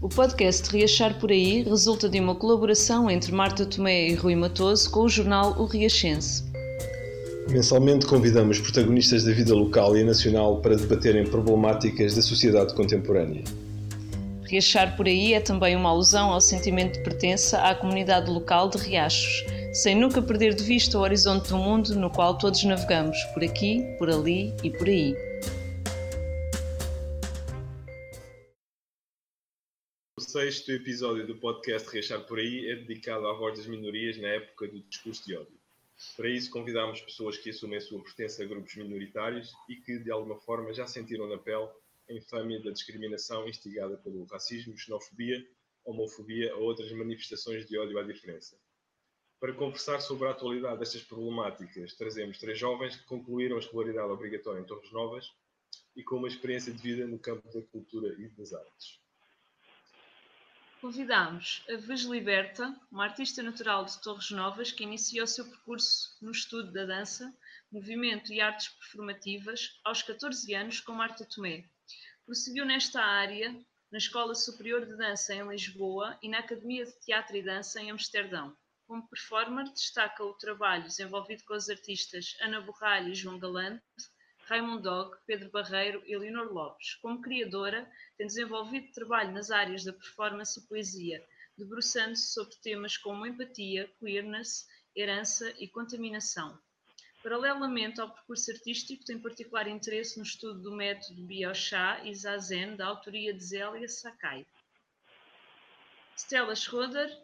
O podcast Riachar por Aí resulta de uma colaboração entre Marta Tomé e Rui Matoso com o jornal O Riachense. Mensalmente convidamos protagonistas da vida local e nacional para debaterem problemáticas da sociedade contemporânea. Riachar por Aí é também uma alusão ao sentimento de pertença à comunidade local de Riachos, sem nunca perder de vista o horizonte do mundo no qual todos navegamos, por aqui, por ali e por aí. Sexto episódio do podcast Reachar por Aí é dedicado à voz das minorias na época do discurso de ódio. Para isso, convidámos pessoas que assumem a sua pertença a grupos minoritários e que, de alguma forma, já sentiram na pele a infâmia da discriminação instigada pelo racismo, xenofobia, homofobia ou outras manifestações de ódio à diferença. Para conversar sobre a atualidade destas problemáticas, trazemos três jovens que concluíram a escolaridade obrigatória em Torres Novas e com uma experiência de vida no campo da cultura e das artes. Convidamos a Vez Liberta, uma artista natural de Torres Novas que iniciou seu percurso no estudo da dança, movimento e artes performativas aos 14 anos com Marta Tomé. Prosseguiu nesta área na Escola Superior de Dança em Lisboa e na Academia de Teatro e Dança em Amsterdão. Como performer, destaca o trabalho desenvolvido com os artistas Ana Borralho e João Galante, Raymond Dog, Pedro Barreiro e Leonor Lopes. Como criadora, tem desenvolvido trabalho nas áreas da performance e poesia, debruçando-se sobre temas como empatia, queerness, herança e contaminação. Paralelamente ao percurso artístico, tem particular interesse no estudo do método Biochá e Zazen, da autoria de Zélia Sakai. Stella Schroeder,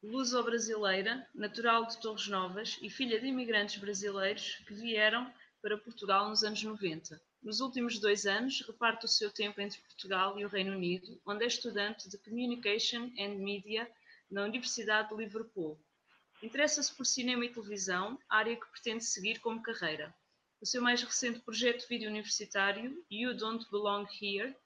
luso-brasileira, natural de Torres Novas e filha de imigrantes brasileiros que vieram para Portugal nos anos 90. Nos últimos dois anos, reparte o seu tempo entre Portugal e o Reino Unido, onde é estudante de Communication and Media na Universidade de Liverpool. Interessa-se por cinema e televisão, área que pretende seguir como carreira. O seu mais recente projeto vídeo universitário, You Don't Belong Here,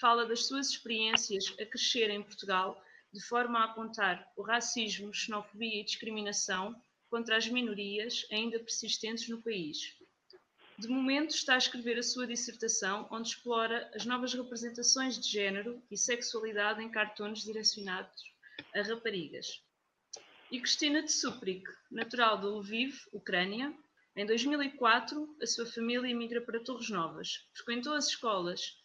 fala das suas experiências a crescer em Portugal de forma a apontar o racismo, xenofobia e discriminação contra as minorias ainda persistentes no país. De momento, está a escrever a sua dissertação, onde explora as novas representações de género e sexualidade em cartoons direcionados a raparigas. E Cristina de Suprik, natural de Lviv, Ucrânia, em 2004, a sua família emigra para Torres Novas. Frequentou as escolas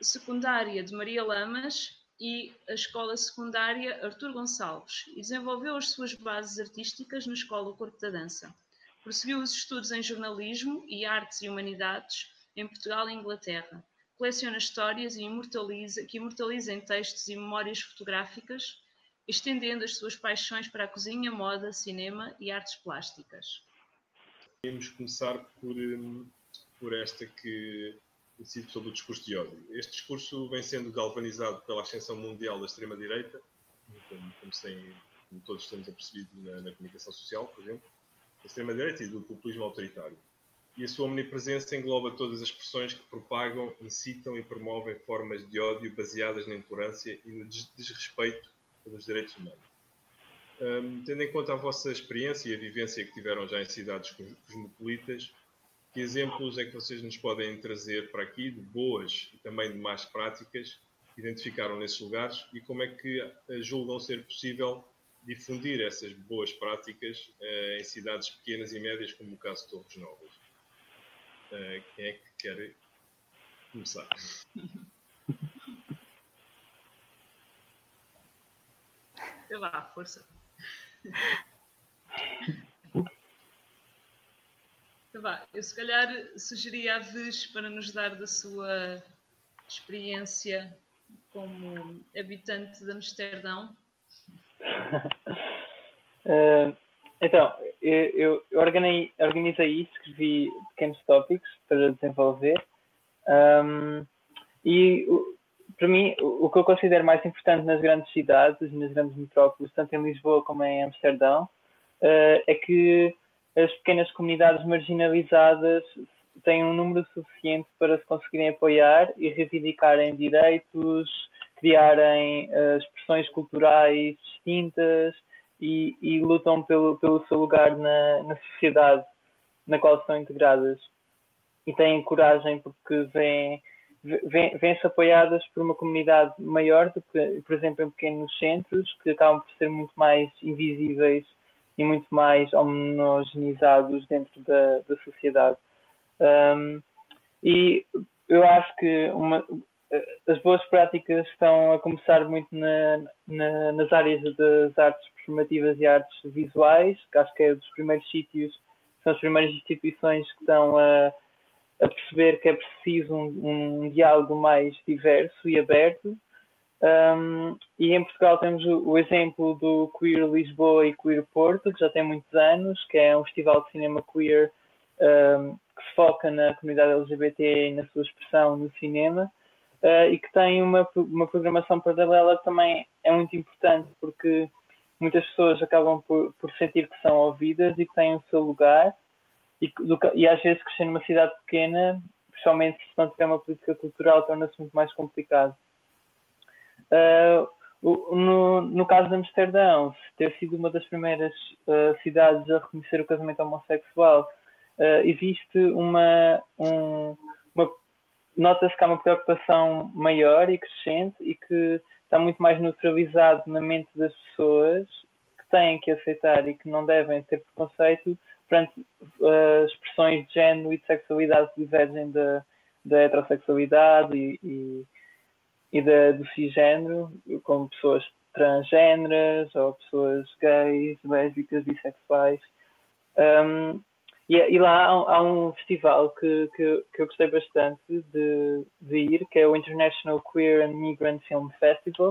secundária de Maria Lamas e a escola secundária Artur Gonçalves e desenvolveu as suas bases artísticas na Escola Corpo da Dança. Prosseguiu os estudos em jornalismo e artes e humanidades em Portugal e Inglaterra. Coleciona histórias e imortaliza, que imortaliza em textos e memórias fotográficas, estendendo as suas paixões para a cozinha, moda, cinema e artes plásticas. Vamos começar por, hum, por esta que incide sobre o discurso de ódio. Este discurso vem sendo galvanizado pela ascensão mundial da extrema-direita, como, como, como, todos temos apercebido na, na comunicação social, por exemplo, da extrema-direita e do populismo autoritário. E a sua omnipresença engloba todas as expressões que propagam, incitam e promovem formas de ódio baseadas na intolerância e no desrespeito pelos direitos humanos. Um, tendo em conta a vossa experiência e a vivência que tiveram já em cidades cosmopolitas, que exemplos é que vocês nos podem trazer para aqui de boas e também de más práticas que identificaram nesses lugares e como é que eh, julgam ser possível difundir essas boas práticas uh, em cidades pequenas e médias, como o caso de Torres Novas. Uh, quem é que quer começar? Sei lá, força. Então eu se calhar sugeria a Vez para nos dar da sua experiência como habitante de Amsterdão uh, então, eu, eu organizei, organizei isso, escrevi pequenos tópicos para desenvolver. Um, e para mim, o que eu considero mais importante nas grandes cidades, nas grandes metrópoles, tanto em Lisboa como em Amsterdão, uh, é que as pequenas comunidades marginalizadas têm um número suficiente para se conseguirem apoiar e reivindicarem direitos, criarem uh, expressões culturais distintas e, e, lutam pelo, pelo seu lugar na, na sociedade na qual estão integradas. E têm coragem porque veem vêm-se apoiadas por uma comunidade maior do que, por exemplo, em pequenos centros, que acabam por ser muito mais invisíveis e muito mais homogeneizados dentro da, da sociedade. Um, e eu acho que uma, as boas práticas estão a começar muito na, na, nas áreas das artes performativas e artes visuais, que acho que é dos primeiros sítios, são as primeiras instituições que estão a, a perceber que é preciso um, um diálogo mais diverso e aberto. Um, e em Portugal temos o, o, exemplo do Queer Lisboa e Queer Porto, que já tem muitos anos, que é um festival de cinema queer um, que se foca na comunidade LGBT e na sua expressão no cinema uh, e que tem uma, uma programação paralela também é muito importante porque muitas pessoas acabam por, por sentir que são ouvidas e que têm o seu lugar e, do, e às vezes crescer numa cidade pequena, principalmente se não tiver uma política cultural, torna-se muito mais complicado. Uh, no, no caso de Amsterdão, ter sido uma das primeiras uh, cidades a reconhecer o casamento homossexual, uh, existe uma, um, uma nota-se que há uma preocupação maior e crescente e que está muito mais neutralizado na mente das pessoas que têm que aceitar e que não devem ter preconceito perante uh, expressões de género e de sexualidade que divergem da, da heterossexualidade e, e, e da, do cisgênero, como pessoas transgêneras ou pessoas gays, lésbicas, bissexuais. Um, e, e lá há, há, um festival que, que, que, eu gostei bastante de, de, ir, que é o International Queer and Migrant Film Festival,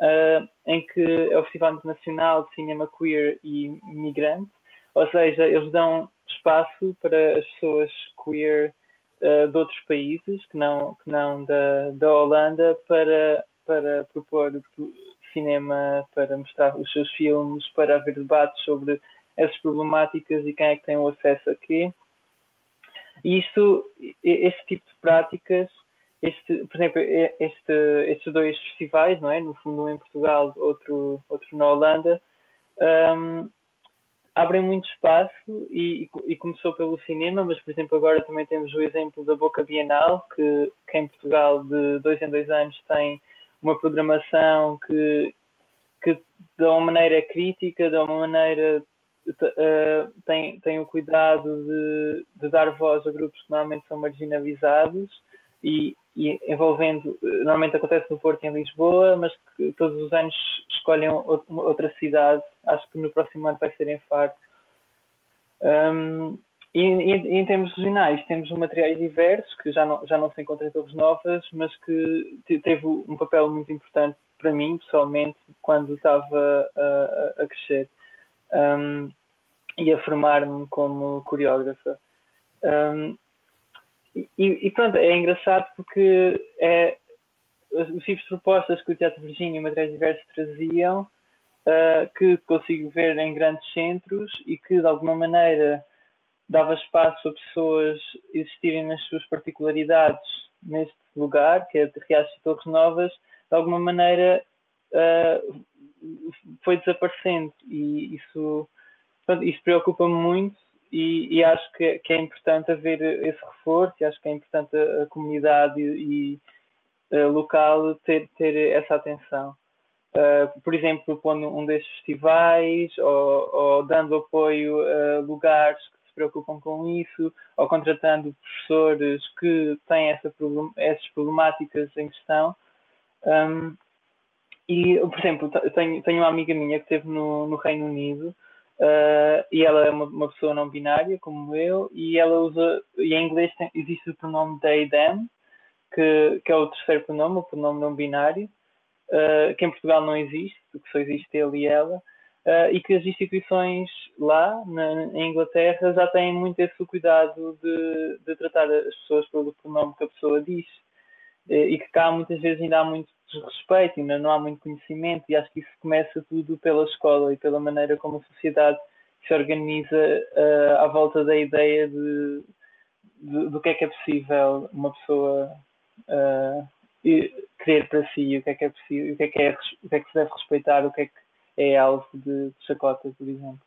uh, em que é o Festival Internacional de Cinema Queer e Migrante, ou seja, eles dão espaço para as pessoas queer uh, de outros países, que não, que não da, da Holanda, para, para propor cinema, para mostrar os seus filmes, para haver debates sobre essas problemáticas e quem é que tem o acesso a quê. E isto, este tipo de práticas, este, por exemplo, este, estes dois festivais, não é? No fundo, um em Portugal, outro, outro na Holanda, um, abrem muito espaço e, e, começou pelo cinema, mas, por exemplo, agora também temos o exemplo da Boca Bienal, que, que em Portugal, de dois em dois anos, tem uma programação que, que de uma maneira crítica, de uma maneira uh, tem, tem o cuidado de, de, dar voz a grupos que normalmente são marginalizados e, e, envolvendo, normalmente acontece no Porto e em Lisboa, mas que todos os anos escolhem outra cidade, acho que no próximo ano vai ser em Faro. Um, e, e, em termos regionais, temos materiais diversos que já não, já não se encontram em Torres Novas, mas que teve um papel muito importante para mim, pessoalmente, quando estava a, a crescer um, e a formar-me como coreógrafa. Um, e, e, pronto, é engraçado porque é, os tipos de propostas que o Teatro Virgínia e Materiais Diversos traziam, uh, que consigo ver em grandes centros e que de alguma maneira dava espaço a pessoas existirem nas suas particularidades neste lugar, que é de Riachos e Torres Novas, de alguma maneira uh, foi desaparecendo e isso, portanto, isso preocupa-me muito e, e acho que, que, é importante haver esse reforço e acho que é importante a, a comunidade e, e uh, local ter, ter essa atenção. Uh, por exemplo, propondo um desses festivais ou, ou, dando apoio a lugares que se preocupam com isso ou contratando professores que têm essa essas problemáticas em questão. Um, e, por exemplo, tenho, tenho uma amiga minha que esteve no, no Reino Unido uh, e ela é uma, uma, pessoa não binária, como eu, e ela usa, e em inglês tem, existe o pronome they, them, que, que é o terceiro pronome, o pronome não binário, uh, que em Portugal não existe, que só existe ele e ela, uh, e que as instituições lá, na, Inglaterra, já têm muito esse cuidado de, de tratar as pessoas pelo pronome que a pessoa diz. E que cá muitas vezes ainda há muito desrespeito, ainda não há muito conhecimento e acho que isso começa tudo pela escola e pela maneira como a sociedade se organiza uh, à volta da ideia de, de, do que é que é possível uma pessoa uh, querer para si, o que é que é possível, o que é que, é, o que, é que se deve respeitar, o que é que é alvo de, de chacota, por exemplo.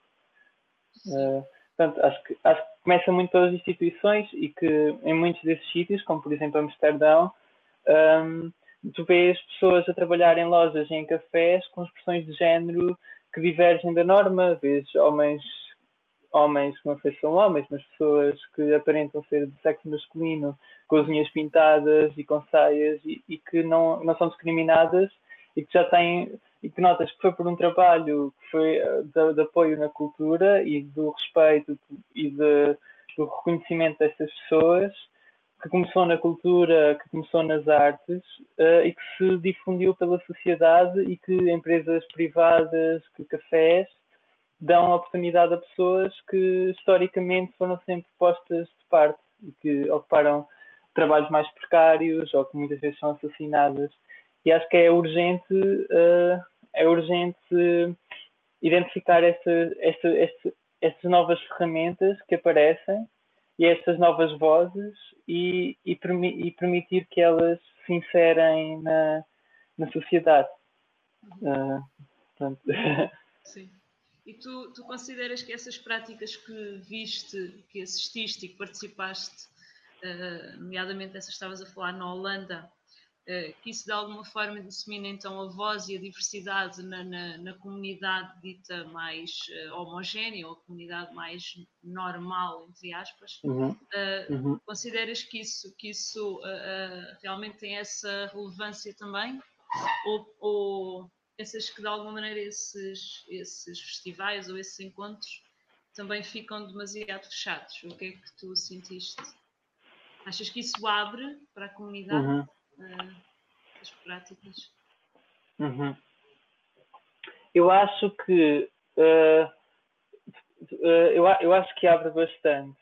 Uh, portanto, acho que, acho que começa muito pelas instituições e que em muitos desses sítios, como por exemplo Amsterdão, um, tu vês pessoas a trabalhar em lojas e em cafés com expressões de género que divergem da norma, vês homens, homens que não sei se são homens, mas pessoas que aparentam ser de sexo masculino, com as unhas pintadas e com saias e, e que não, não são discriminadas e que já têm e que notas que foi por um trabalho que foi eh, de, de apoio na cultura e do respeito e de, do reconhecimento destas pessoas que começou na cultura, que começou nas artes uh, e que se difundiu pela sociedade e que empresas privadas, que cafés, dão oportunidade a pessoas que historicamente foram sempre postas de parte e que ocuparam trabalhos mais precários ou que muitas vezes são assassinadas. E acho que é urgente, uh, é urgente identificar esta, esta, esta, estas novas ferramentas que aparecem e estas novas vozes e, e, permi e permitir que elas se inserem na, na sociedade. Uh, Sim. E tu, tu consideras que essas práticas que viste, que assististe e que participaste, uh, nomeadamente essas que estavas a falar na Holanda, que isso de alguma forma dissemina então a voz e a diversidade na, na, na comunidade dita mais uh, homogénea ou a comunidade mais normal, entre aspas, uhum. Uhum. consideras que isso, que isso realmente tem essa relevância também? Ou, ou pensas que de alguma maneira esses, esses festivais ou esses encontros também ficam demasiado fechados? O que é que tu sentiste? Achas que isso abre para a comunidade uhum. Uh, as práticas? Uhum. Eu acho que uh, uh, eu, eu acho que abre bastante.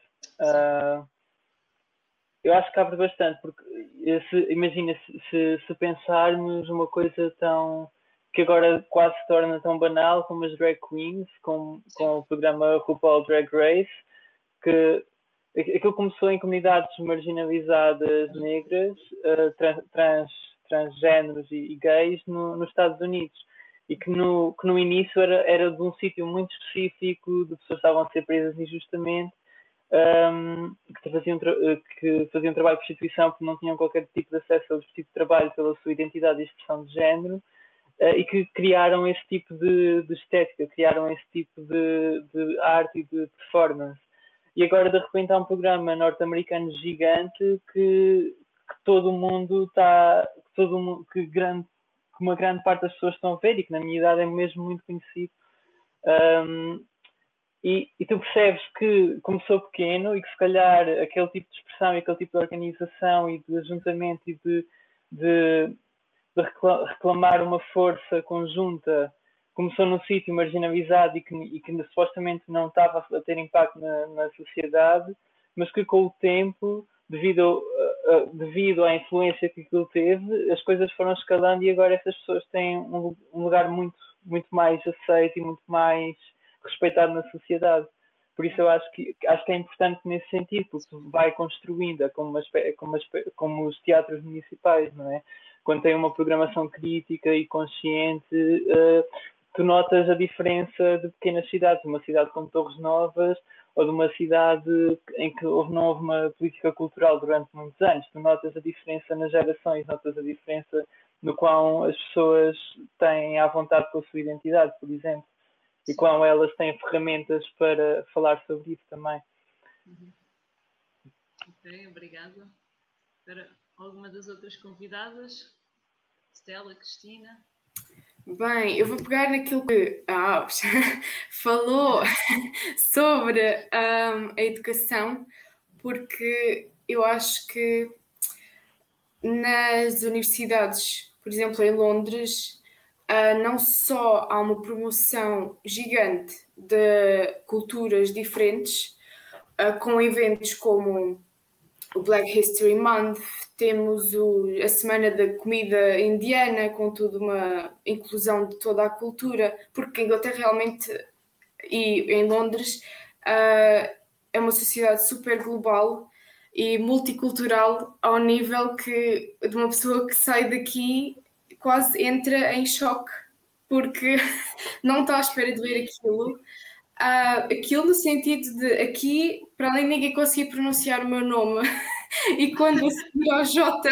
eu acho que abre bastante, porque se, imagina se, se pensarmos uma coisa tão que agora quase se torna tão banal como as drag queens, com, com o programa RuPaul Drag Race, que aquilo começou em comunidades marginalizadas negras, uh, trans, transgêneros e, e gays no, nos Estados Unidos. E que no, que no início era, era de um sítio muito específico, de pessoas que estavam a ser presas injustamente, um, ehm, que, faziam, que faziam trabalho de prostituição porque não tinham qualquer tipo de acesso ao tipo de trabalho pela sua identidade e expressão de género uh, e que criaram esse tipo de, de estética, criaram esse tipo de, de, arte e de performance. E agora, de repente, há um programa norte-americano gigante que, que, todo mundo está, que, todo que, grande, que uma grande parte das pessoas estão a ver e que na minha idade é mesmo muito conhecido. Um, e, e, tu percebes que começou pequeno e que se calhar aquele tipo de expressão e aquele tipo de organização e de ajuntamento e de, de, de reclamar uma força conjunta começou num sítio marginalizado e que, e que supostamente não estava a ter impacto na, na sociedade, mas que com o tempo, devido, devido à influência que aquilo teve, as coisas foram escalando e agora essas pessoas têm um, um lugar muito, muito mais aceito e muito mais respeitado na sociedade. Por isso eu acho que, acho que é importante nesse sentido, porque vai construindo, é como, uma, como, como os teatros municipais, não é? quando tem uma programação crítica e consciente, uh, tu notas a diferença de pequenas cidades, uma cidade como Torres Novas ou de uma cidade em que não houve uma política cultural durante muitos anos. Tu notas a diferença nas gerações, notas a diferença no qual as pessoas têm à vontade com a sua identidade, por exemplo, e qual elas têm ferramentas para falar sobre isso também. Uhum. Ok, obrigada. Para alguma das outras convidadas? Stella, Cristina? Bem, eu vou pegar naquilo que a falou sobre um, a educação, porque eu acho que nas universidades, por exemplo, em Londres, uh, não só há uma promoção gigante de culturas diferentes, uh, com eventos como o Black History Month, temos o, a Semana da Comida Indiana, com toda uma inclusão de toda a cultura, porque a Inglaterra realmente, e em Londres, uh, é uma sociedade super global e multicultural ao nível que de uma pessoa que sai daqui quase entra em choque porque não está à espera de ver aquilo. Uh, aquilo no sentido de aqui, para além de ninguém conseguir pronunciar o meu nome, e quando a seguir ao J,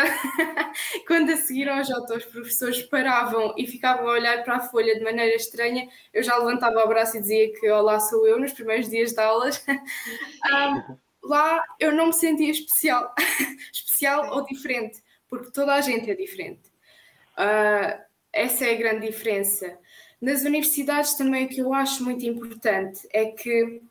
quando a seguir ao J os professores paravam e ficavam a olhar para a folha de maneira estranha, eu já levantava o braço e dizia que olá sou eu nos primeiros dias de aulas. Um, lá eu não me sentia especial, especial ou diferente, porque toda a gente é diferente. Uh, essa é a grande diferença. Nas universidades também o que eu acho muito importante é que,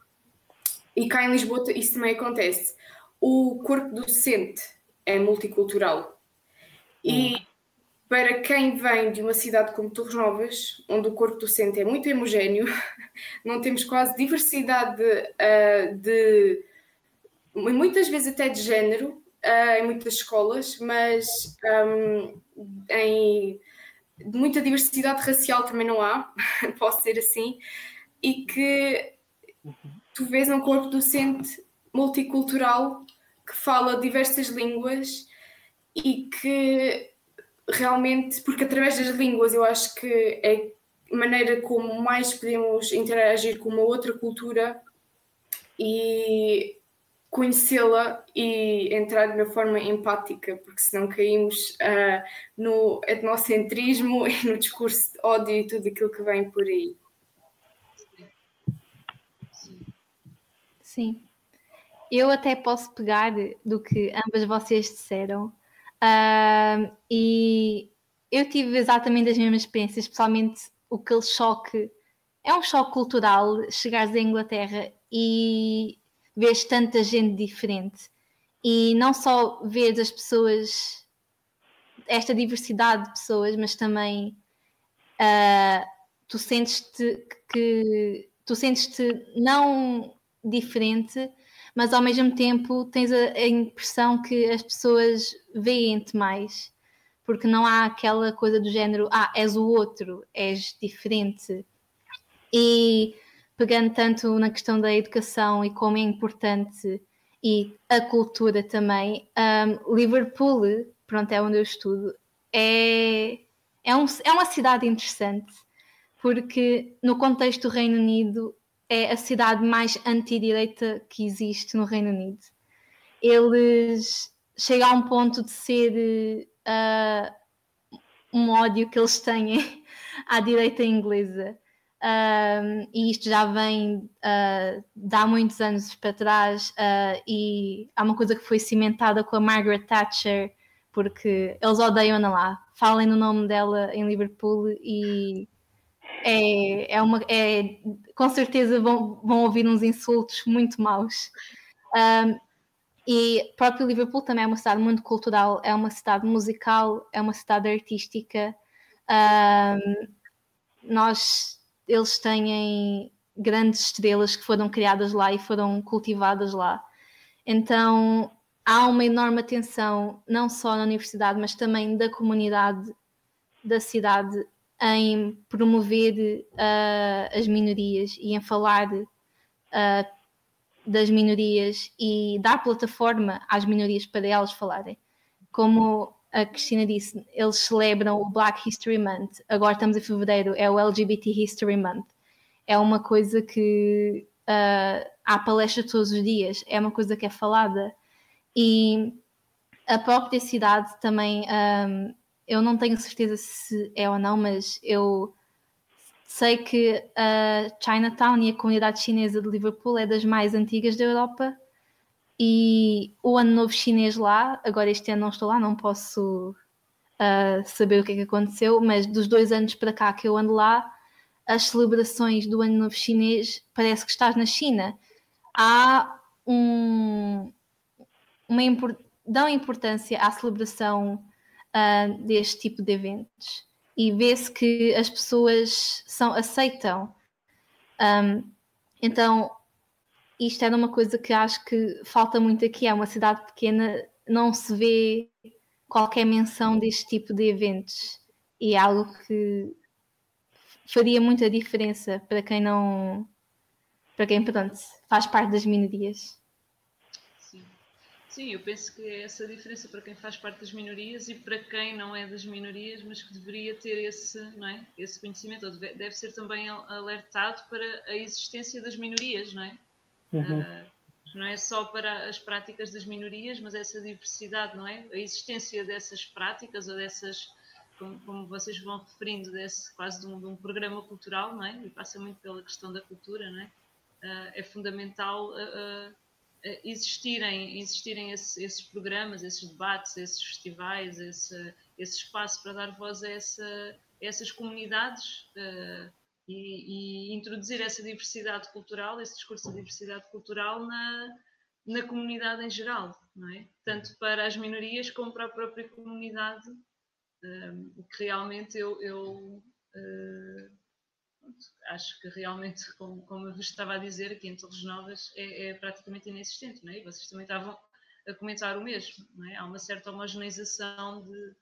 e cá em Lisboa isso também acontece, o corpo docente é multicultural. E hum. para quem vem de uma cidade como Torres Novas, onde o corpo docente é muito homogéneo, não temos quase diversidade uh, de, muitas vezes até de género uh, em muitas escolas, mas um, em muita diversidade racial também não há, posso ser assim, e que tu vês um corpo docente multicultural que fala diversas línguas e que realmente, porque através das línguas eu acho que é a maneira como mais podemos interagir com uma outra cultura e conhecê-la e entrar de uma forma empática, porque senão caímos uh, no etnocentrismo e no discurso de ódio e tudo aquilo que vem por aí. Sim. Eu até posso pegar do que ambas vocês disseram uh, e eu tive exatamente as mesmas experiências, especialmente aquele choque. É um choque cultural chegares à Inglaterra e vês tanta gente diferente e não só vês as pessoas, esta diversidade de pessoas, mas também uh, tu sentes-te que tu sentes-te não diferente, mas ao mesmo tempo tens a, a impressão que as pessoas veem-te mais, porque não há aquela coisa do género, ah, és o outro, és diferente. E pegando tanto na questão da educação e como é importante e a cultura também, um, Liverpool, pronto, é onde eu estudo, é, é, um, é uma cidade interessante, porque no contexto do Reino Unido é a cidade mais anti-direita que existe no Reino Unido. Eles chegam a um ponto de ser uh, um ódio que eles têm à direita inglesa. Um, e isto já vem uh, de há muitos anos para trás uh, e há uma coisa que foi cimentada com a Margaret Thatcher porque eles odeiam-na lá falem no nome dela em Liverpool e é, é uma é, com certeza vão, vão ouvir uns insultos muito maus um, e próprio Liverpool também é uma cidade muito cultural é uma cidade musical é uma cidade artística um, nós eles têm grandes estrelas que foram criadas lá e foram cultivadas lá. Então há uma enorme atenção, não só na universidade, mas também da comunidade da cidade, em promover uh, as minorias e em falar uh, das minorias e dar plataforma às minorias para elas falarem. Como a Cristina disse, eles celebram o Black History Month. Agora estamos em fevereiro, é o LGBT History Month. É uma coisa que uh, há palestra todos os dias, é uma coisa que é falada. E a própria cidade também, um, eu não tenho certeza se é ou não, mas eu sei que a Chinatown e a comunidade chinesa de Liverpool é das mais antigas da Europa e o ano novo chinês lá, agora este ano não estou lá, não posso uh, saber o que é que aconteceu, mas dos dois anos para cá que eu ando lá, as celebrações do ano novo chinês parece que estás na China. Há um, uma import, dão importância à celebração uh, deste tipo de eventos e vê-se que as pessoas são, aceitam. Um, então, isto era uma coisa que acho que falta muito aqui. É uma cidade pequena, não se vê qualquer menção deste tipo de eventos. E é algo que faria muita diferença para quem não. para quem, pronto, faz parte das minorias. Sim. Eu penso que é essa diferença para quem faz parte das minorias e para quem não é das minorias, mas que deveria ter esse, não é? esse conhecimento, ou deve, deve ser também alertado para a existência das minorias, não é? Uhum. Uh, não é só para as práticas das minorias, mas essa diversidade, não é? A existência dessas práticas ou dessas, como, como vocês vão referindo, desse quase de um, de um, programa cultural, não é? E passa muito pela questão da cultura, não é? Uh, é fundamental uh, existirem, existirem esse, esses programas, esses debates, esses festivais, esse, esse espaço para dar voz a, essa, essas comunidades e, e, introduzir essa diversidade cultural, esse discurso de diversidade cultural na, na comunidade em geral, não é? Tanto para as minorias como para a própria comunidade, um, que realmente eu, eu uh, acho que realmente, como, como eu vos estava a dizer, aqui em Torres Novas é, é praticamente inexistente, não é? E vocês também estavam a comentar o mesmo, não é? Há uma certa homogeneização de,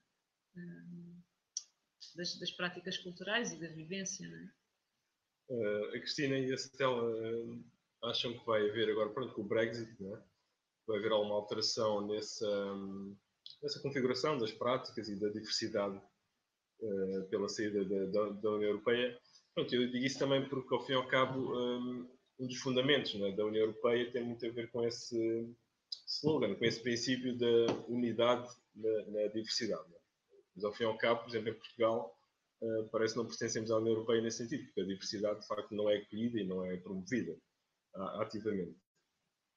um, das, das práticas culturais e da vivência, não é? Uh, a Cristina e a Cetela uh, acham que vai haver agora, pronto, com o Brexit, né? vai haver alguma alteração nessa, um, nessa configuração das práticas e da diversidade uh, pela saída da, da, da, União Europeia. Pronto, eu digo isso também porque, ao fim e ao cabo, um, um dos fundamentos né, da União Europeia tem muito a ver com esse slogan, com esse princípio da unidade na, na diversidade. Né? Mas, ao fim e ao cabo, por exemplo, em Portugal, uh, parece que não pertencemos à União Europeia nesse sentido, porque a diversidade de facto não é acolhida e não é promovida uh, ativamente.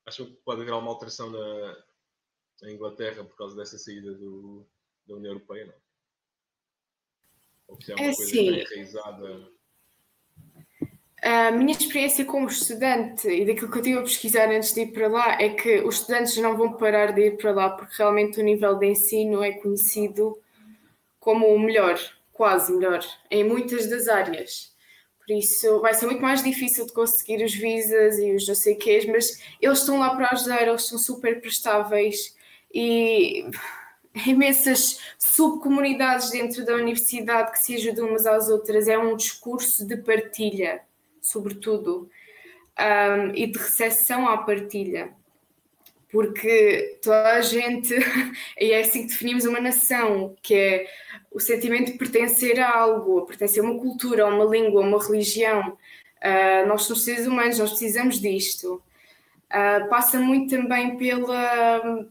Acham que pode haver alguma alteração na, na Inglaterra por causa dessa saída do, da União Europeia? Não? Ou que é uma é coisa sim. enraizada? A minha experiência como estudante e daquilo que eu tive a pesquisar antes de ir para lá é que os estudantes não vão parar de ir para lá porque realmente o nível de ensino é conhecido como o melhor quase melhor em muitas das áreas. Por isso vai ser muito mais difícil de conseguir os visas e os não sei quês, mas eles estão lá para ajudar, eles são super prestáveis e imensas subcomunidades dentro da universidade que se ajudam umas às outras. É um discurso de partilha, sobretudo, um, e de recepção à partilha porque toda a gente, e é assim que definimos uma nação, que é o sentimento de pertencer a algo, pertencer a uma cultura, a uma língua, a uma religião. Uh, nós somos seres humanos, nós precisamos disto. Uh, passa muito também pela,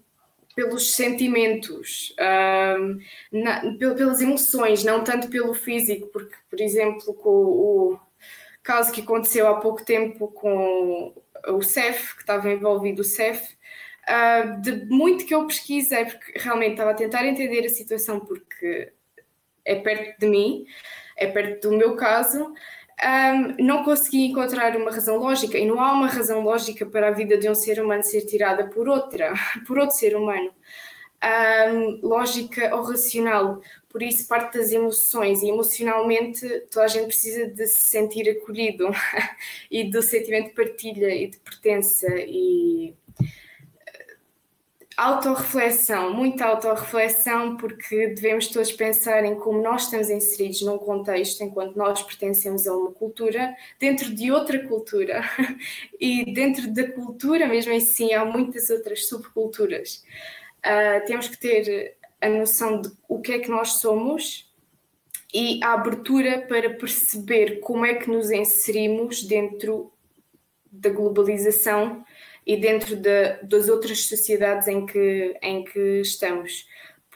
pelos sentimentos, uh, na, pelas emoções, não tanto pelo físico, porque, por exemplo, com o caso que aconteceu há pouco tempo com o CEF, que estava envolvido o CEF, uh, de muito que eu pesquisei, porque realmente estava a tentar entender a situação, porque é perto de mim, é perto do meu caso, um, não consegui encontrar uma razão lógica e não há uma razão lógica para a vida de um ser humano ser tirada por outra, por outro ser humano. Um, lógica ou racional, por isso parte das emoções e emocionalmente toda a gente precisa de se sentir acolhido e do sentimento de partilha e de pertença e autorreflexão, muita autorreflexão, porque devemos todos pensar em como nós estamos inseridos num contexto enquanto nós pertencemos a uma cultura, dentro de outra cultura. E dentro da cultura, mesmo assim, há muitas outras subculturas. Uh, temos que ter a noção de o que é que nós somos e a abertura para perceber como é que nos inserimos dentro da globalização e dentro de, das outras sociedades em que, em que estamos.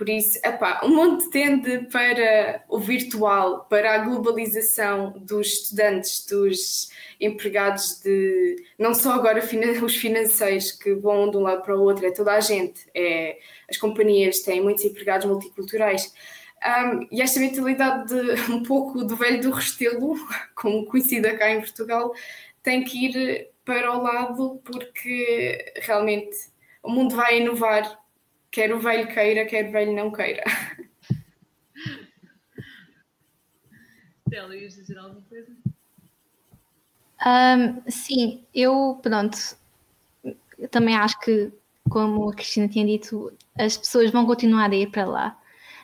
Por isso, epá, o mundo tende para o virtual, para a globalização dos estudantes, dos empregados, de não só agora os financeiros que vão de um lado para o outro, é toda a gente, é, as companhias têm muitos empregados multiculturais. Um, e esta mentalidade de, um pouco do velho do restelo, como conhecida cá em Portugal, tem que ir para o lado porque realmente o mundo vai inovar, quer o velho queira, quer o velho não queira. Tela, ias dizer alguma coisa? Um, sim, eu, pronto, eu também acho que, como a Cristina tinha dito, as pessoas vão continuar a ir para lá.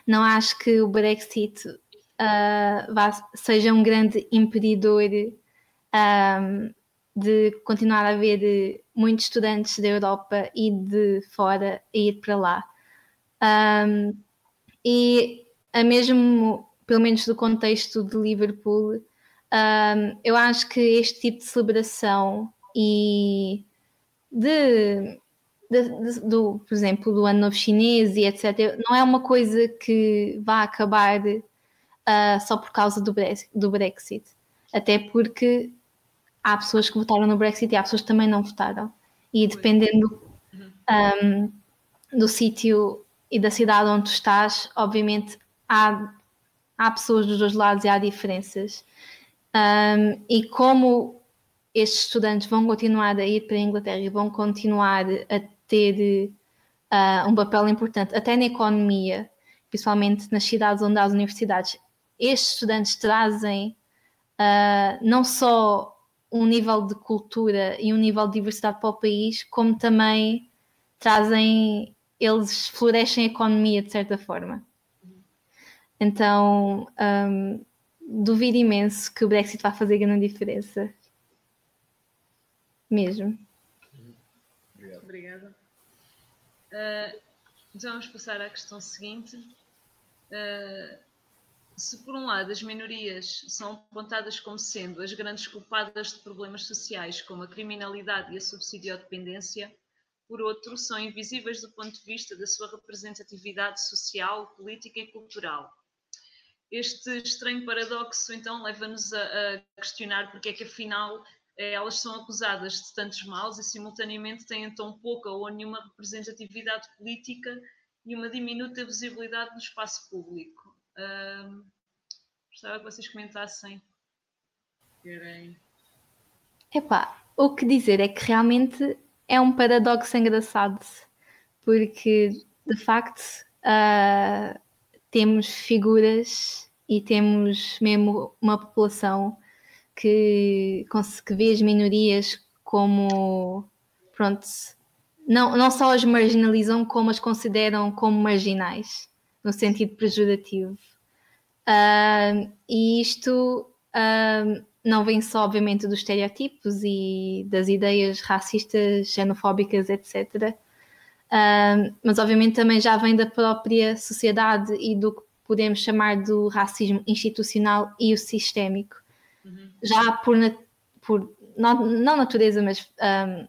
Não acho que o Brexit uh, vá, seja um grande impedidor um, de continuar a haver muitos estudantes da Europa e de fora a ir para lá. Um, e a mesmo, pelo menos do contexto de Liverpool, um, eu acho que este tipo de celebração e de, de, de, do, por exemplo, do ano novo chinês e etc., não é uma coisa que vá acabar uh, só por causa do, do Brexit. Até porque há pessoas que votaram no Brexit e há pessoas que também não votaram. E dependendo um, do sítio e da cidade onde tu estás, obviamente há, há pessoas dos dois lados e há diferenças. Um, e como estes estudantes vão continuar a ir para a Inglaterra e vão continuar a ter uh, um papel importante, até na economia, principalmente nas cidades onde há as universidades, estes estudantes trazem uh, não só um nível de cultura e um nível de diversidade para o país, como também trazem, eles florescem a economia de certa forma. Então, um, duvido imenso que o Brexit vá fazer grande diferença. Mesmo. Obrigado. Obrigada. Uh, vamos passar à questão seguinte. Uh, se por um lado as minorias são apontadas como sendo as grandes culpadas de problemas sociais, como a criminalidade e a subsidiodependência, por outro, são invisíveis do ponto de vista da sua representatividade social, política e cultural. Este estranho paradoxo, então, leva-nos a, a questionar porque é que, afinal, eh, elas são acusadas de tantos males e, simultaneamente, têm tão pouca ou nenhuma representatividade política e uma diminuta visibilidade no espaço público. Uh, gostava que vocês comentassem. Querem. Epá, o que dizer é que realmente é um paradoxo engraçado, porque de facto uh, temos figuras e temos mesmo uma população que, que vê as minorias como pronto, não, não só as marginalizam, como as consideram como marginais, no sentido pejorativo. Uh, e isto uh, não vem só, obviamente, dos estereotipos e das ideias racistas, xenofóbicas, etc. Uh, mas, obviamente, também já vem da própria sociedade e do que podemos chamar do racismo institucional e o sistémico. Uhum. Já por, por não, não, natureza, mas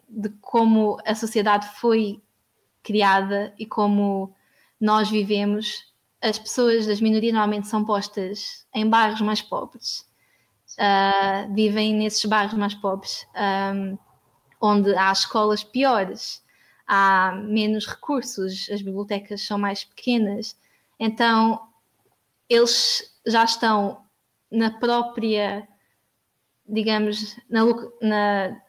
de como a sociedade foi criada e como nós vivemos as pessoas das minorias normalmente são postas em bairros mais pobres, uh, vivem nesses bairros mais pobres, um, onde há escolas piores, há menos recursos, as bibliotecas são mais pequenas, então eles já estão na própria, digamos, na, na,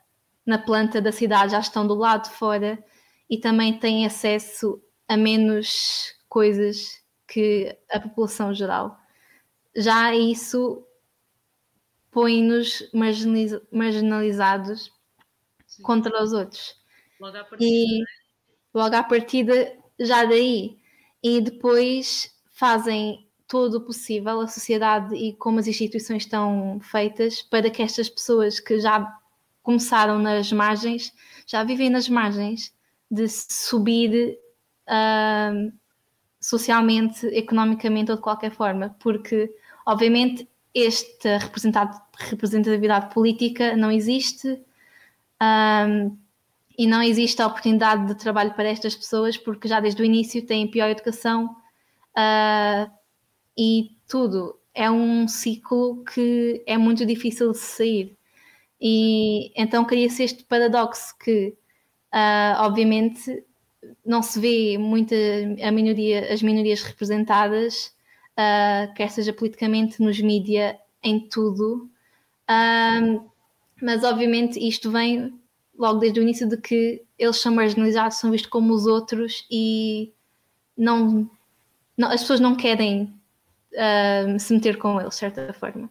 na planta da cidade, já estão do lado de fora e também têm acesso a menos coisas que a população geral. Já isso põe-nos marginaliz marginalizados Sim. contra os outros. Logo à partida. E logo à partida, já daí. E depois fazem todo o possível, a sociedade e como as instituições estão feitas, para que estas pessoas que já começaram nas margens, já vivem nas margens, de subir uh, socialmente, economicamente ou de qualquer forma, porque obviamente esta representatividade política não existe um, e não existe a oportunidade de trabalho para estas pessoas porque já desde o início têm pior educação uh, e tudo. É um ciclo que é muito difícil de sair. E então cria-se este paradoxo que, uh, obviamente, não se vê muita a minoria, as minorias representadas, uh, quer seja politicamente, nos mídia, em tudo. Mas obviamente isto vem logo desde o início de que eles são marginalizados, são vistos como os outros e não, não as pessoas não querem uh, se meter com eles, de certa forma.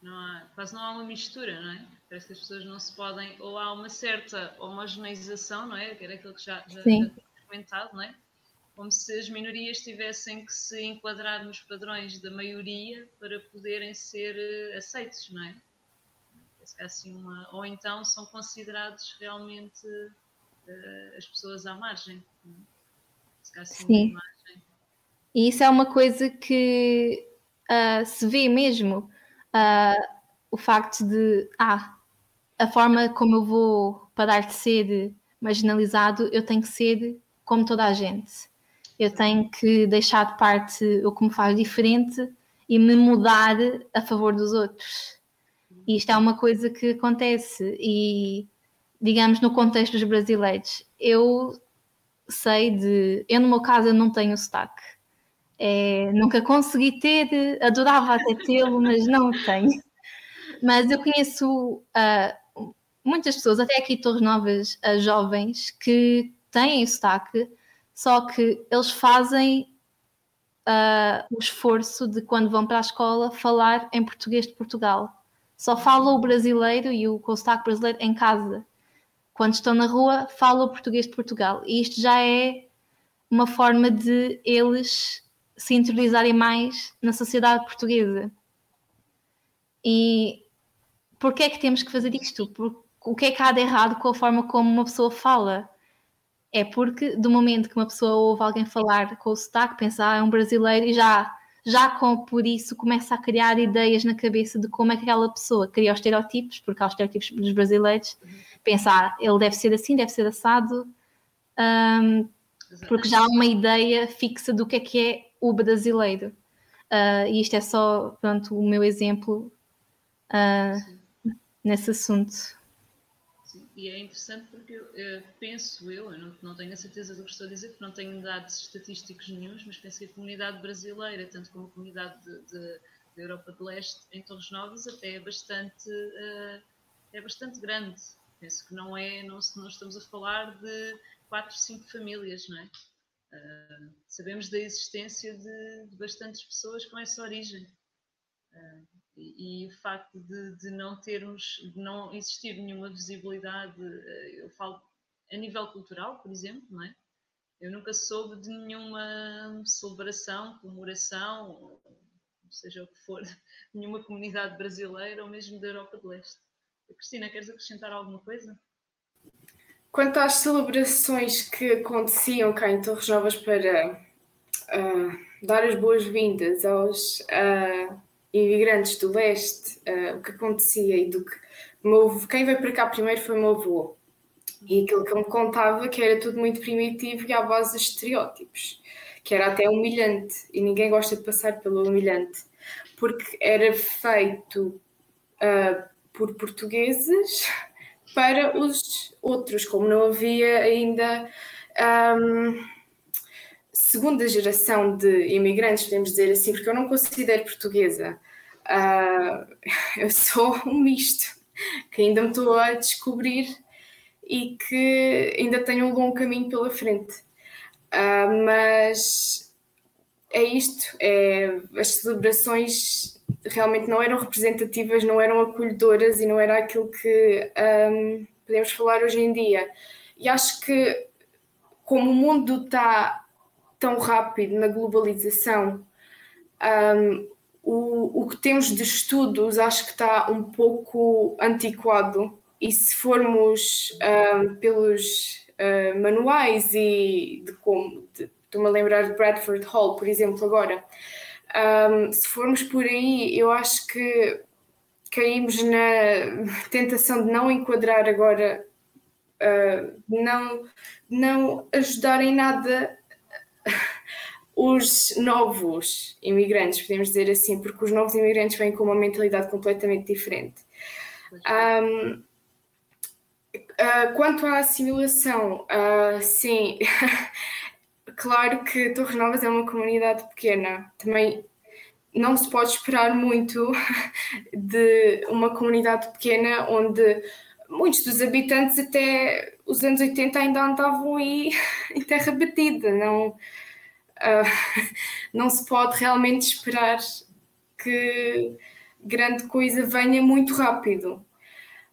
Não há, quase não há uma mistura, não é? Parece que as pessoas não se podem, ou há uma certa homogeneização, não é? Que era aquilo que já, já, já comentado, não é? Como se as minorias tivessem que se enquadrar nos padrões da maioria para poderem ser uh, aceitos, não é? Assim uma, ou então são considerados realmente uh, as pessoas à margem. É? Assim Sim. Margem. E isso é uma coisa que uh, se vê mesmo. o facto de, ah, a forma como eu vou parar de ser marginalizado, eu tenho que ser como toda a gente. Eu tenho que deixar de parte o que me faz diferente e me mudar a favor dos outros. E isto é uma coisa que acontece e, digamos, no contexto dos brasileiros, eu sei de... Eu, no meu caso, eu não tenho sotaque. É, nunca consegui ter, adorava até tê-lo, mas não tenho. Mas eu conheço uh, muitas pessoas, até aqui Torres Novas, jovens, que têm sotaque, só que eles fazem uh, o esforço de, quando vão para a escola, falar em português de Portugal. Só falam o brasileiro e o sotaque brasileiro em casa. Quando estão na rua, falam o português de Portugal. E isto já é uma forma de eles se interiorizarem mais na sociedade portuguesa. E porquê é que temos que fazer isto? Por, o que é que há de errado com a forma como uma pessoa fala? É porque do momento que uma pessoa ouve alguém falar com o sotaque, pensa, ah, é um brasileiro e já, já com, por isso começa a criar ideias na cabeça de como é que aquela pessoa cria os estereótipos, porque há os estereótipos dos brasileiros, uhum. pensa, ah, ele deve ser assim, deve ser assado, um, porque já há uma ideia fixa do que é que é o brasileiro. Uh, e isto é só, pronto, o meu exemplo uh, nesse assunto. E é interessante porque eu, eu penso eu, eu não, não, tenho a certeza do que estou a dizer, porque não tenho dados estatísticos nenhums, mas penso que a comunidade brasileira, tanto como a comunidade da Europa de Leste, em Torres Novas, até é bastante, uh, é bastante grande. Penso que não é, não, não estamos a falar de quatro, cinco famílias, não é? Uh, sabemos da existência de, de, bastantes pessoas com essa origem. Uh, e, o facto de, de, não termos, de não existir nenhuma visibilidade, eh, eu falo a nível cultural, por exemplo, não é? Eu nunca soube de nenhuma celebração, comemoração, seja o que for, nenhuma comunidade brasileira ou mesmo da Europa de Leste. Cristina, queres acrescentar alguma coisa? Quanto às celebrações que aconteciam cá em Torres Novas para uh, dar as boas-vindas aos imigrantes do leste, uh, o que acontecia e do que. Meu, quem veio para cá primeiro foi o meu avô. E aquilo que ele me contava que era tudo muito primitivo e à base de estereótipos, que era até humilhante, e ninguém gosta de passar pelo humilhante, porque era feito uh, por portugueses para os outros, como não havia ainda. Um, segunda geração de imigrantes, podemos dizer assim, porque eu não considero portuguesa. Uh, eu sou um misto, que ainda me estou a descobrir e que ainda tenho um longo caminho pela frente. Uh, mas é isto, é, as celebrações realmente não eram representativas, não eram acolhedoras e não era aquilo que um, podemos falar hoje em dia. E acho que como o mundo está tão rápido na globalização, um, o, o que temos de estudos acho que está um pouco antiquado. E se formos um, pelos uh, manuais e de como estou-me a lembrar de Bradford Hall, por exemplo, agora, um, se formos por aí, eu acho que caímos na tentação de não enquadrar agora, uh, não, não ajudar em nada os novos imigrantes, podemos dizer assim, porque os novos imigrantes vêm com uma mentalidade completamente diferente. Um, uh, ah, quanto à assimilação, uh, sim, claro que Torres Novas é uma comunidade pequena, também não se pode esperar muito de uma comunidade pequena onde muitos dos habitantes até os anos 80 ainda andavam aí em terra batida, não, uh, não se pode realmente esperar que grande coisa venha muito rápido.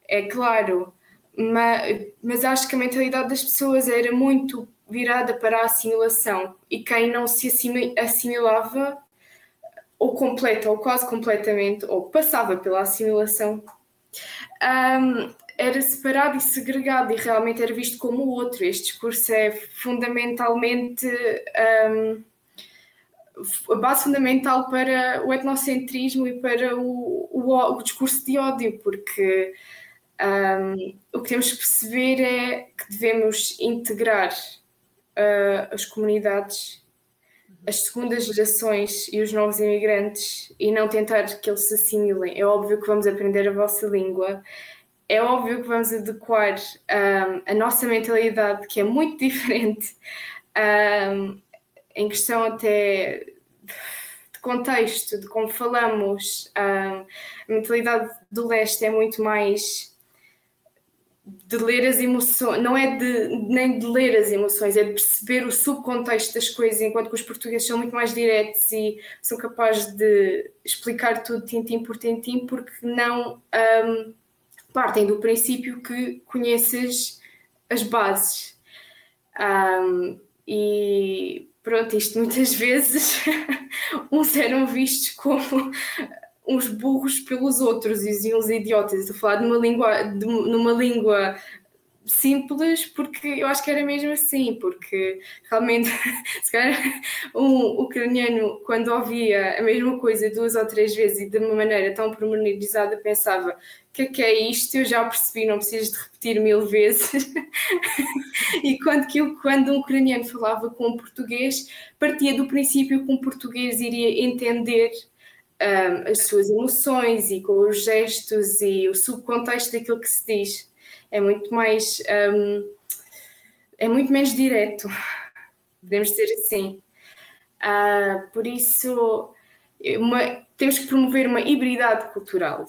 É claro, mas, mas acho que a mentalidade das pessoas era muito virada para a assimilação e quem não se assimilava ou completa ou quase completamente ou passava pela assimilação um, era separado e segregado e realmente era visto como o outro. Este discurso é fundamentalmente um, a base fundamental para o etnocentrismo e para o, o, o discurso de ódio, porque Um, o que temos que perceber é que devemos integrar uh, as comunidades, as segundas gerações e os novos imigrantes e não tentar que eles se assimilem. É óbvio que vamos aprender a vossa língua, é óbvio que vamos adequar um, a nossa mentalidade, que é muito diferente, um, em questão até de contexto, de como falamos. Um, a mentalidade do leste é muito mais de ler as emoções, não é de, nem de ler as emoções, é de perceber o subcontexto das coisas, enquanto que os portugueses são muito mais diretos e são capazes de explicar tudo tintim por tintim, porque não um, partem do princípio que conheces as bases. Um, e pronto, isto muitas vezes uns eram vistos como uns burros pelos outros e uns idiotas. Estou a falar de uma língua, de, numa língua simples porque eu acho que era mesmo assim, porque realmente se calhar um ucraniano quando ouvia a mesma coisa duas ou três vezes e de uma maneira tão pormenorizada pensava o que é que é isto? Eu já percebi, não preciso de repetir mil vezes. e quando, que eu, quando um ucraniano falava com um português, partia do princípio que um português iria entender um, as suas emoções e com os gestos e o subcontexto daquilo que se diz. É muito mais. Um, é muito menos direto, podemos dizer assim. Uh, por isso, uma, temos que promover uma hibridade cultural,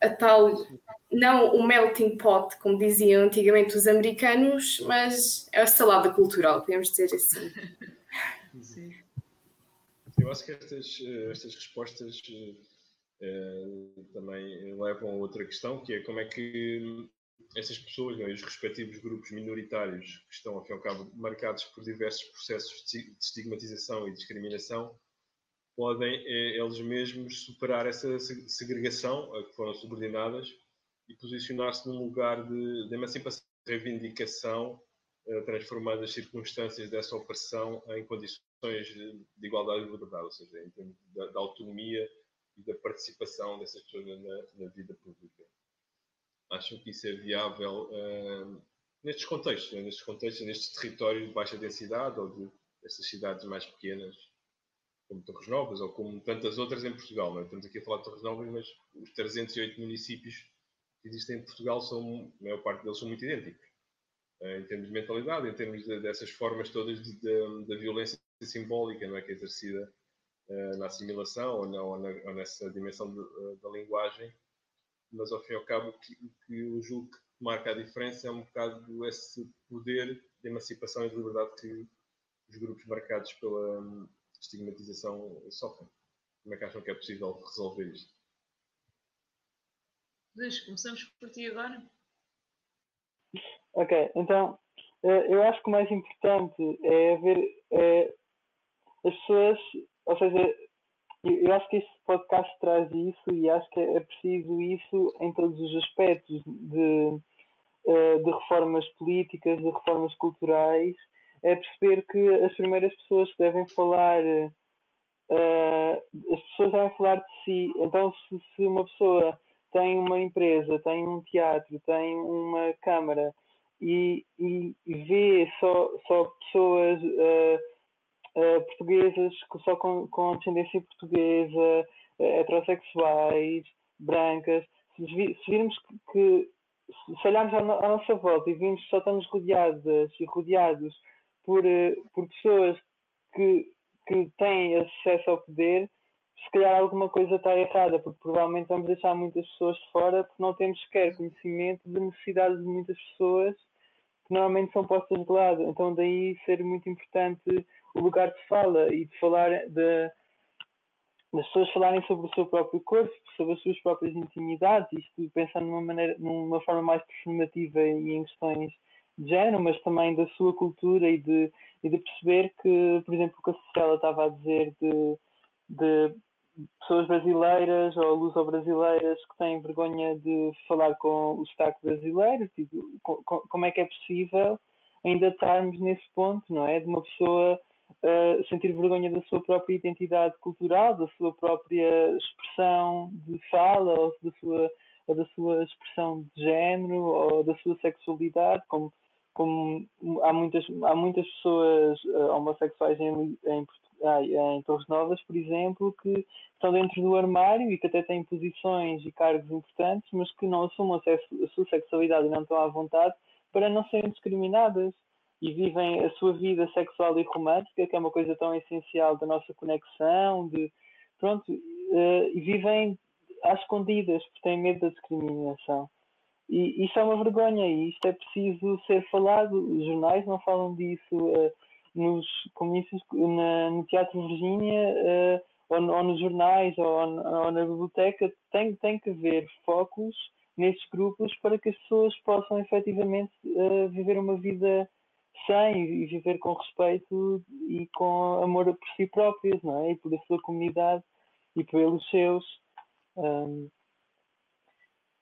a tal, não o melting pot, como diziam antigamente os americanos, mas a salada cultural, podemos dizer assim. Sim. Eu acho que estas, estas respostas uh, também levam a outra questão, que é como é que essas pessoas não, e os respectivos grupos minoritários que estão, ao fim e ao cabo, marcados por diversos processos de estigmatização e discriminação, podem eh, eles mesmos superar essa segregação a que foram subordinadas e posicionar-se num lugar de, de emancipação, reivindicação, eh, transformando as circunstâncias dessa opressão em condições de, de igualdade e liberdade, ou seja, em termos da, da, autonomia e da participação dessas pessoas na, na vida pública acham que isso é viável uh, nestes contextos, né? nestes contextos, nestes territórios de baixa densidade ou de estas cidades mais pequenas, como Torres Novas ou como tantas outras em Portugal. Não é? Estamos aqui a falar de Torres Novas, mas os 308 municípios que existem em Portugal, são, a maior parte deles são muito idênticos. Uh, em termos de mentalidade, em termos de, dessas formas todas da violência simbólica não é? que é exercida uh, na assimilação ou, na, ou, na, ou nessa dimensão da linguagem mas ao fim e ao cabo o que, que eu julgo que marca a diferença é um bocado esse poder de emancipação e de liberdade que os grupos marcados pela hum, estigmatização sofrem. Como é que acham que é possível resolver isto? Luís, começamos por ti agora. Ok, então eh, eu acho que o mais importante é ver é, as pessoas, ou seja, eu acho que este podcast traz isso e acho que é preciso isso em todos os aspectos de, eh, de reformas políticas, de reformas culturais, é perceber que as primeiras pessoas que devem falar, uh, as pessoas devem falar de si. Então, se, uma pessoa tem uma empresa, tem um teatro, tem uma câmara e, e, vê só, só pessoas. Uh, uh, portuguesas só com, com descendência portuguesa, uh, heterossexuais, brancas. Se, se virmos que, que, se olharmos à, à, nossa volta e vimos que só estamos rodeadas e rodeados por, uh, por pessoas que, que têm acesso ao poder, se calhar alguma coisa está errada, porque provavelmente vamos deixar muitas pessoas de fora porque não temos sequer conhecimento de necessidades de muitas pessoas que normalmente são postas de lado. Então daí ser muito importante o lugar de fala e de falar de, das pessoas falarem sobre o seu próprio corpo, sobre as suas próprias intimidades, isto pensando numa maneira, numa forma mais performativa e em questões de género, mas também da sua cultura e de, e de perceber que, por exemplo, o que a Cecília estava a dizer de, de pessoas brasileiras ou luso-brasileiras que têm vergonha de falar com o sotaque brasileiro, tipo, como é que é possível ainda estarmos nesse ponto, não é? De uma pessoa uh, sentir vergonha da sua própria identidade cultural, da sua própria expressão de fala ou da sua ou da sua expressão de género ou da sua sexualidade, como, como há, muitas, há muitas pessoas uh, homossexuais em, em, em Torres Novas, por exemplo, que estão dentro do armário e que até têm posições e cargos importantes, mas que não assumam a, sua sexualidade e não estão à vontade para não serem discriminadas e vivem a sua vida sexual e romântica, que é uma coisa tão essencial da nossa conexão, de pronto, uh, e vivem às escondidas porque têm medo da discriminação. E isso é uma vergonha e isto é preciso ser falado. Os jornais não falam disso, uh, nos comícios, na, no Teatro Virgínia, uh, ou, ou, nos jornais, ou, ou, na biblioteca, tem, tem que haver focos nesses grupos para que as pessoas possam efetivamente viver uma vida sã e, viver com respeito e com amor por si próprias, não é? E por a sua comunidade e pelos seus. Um,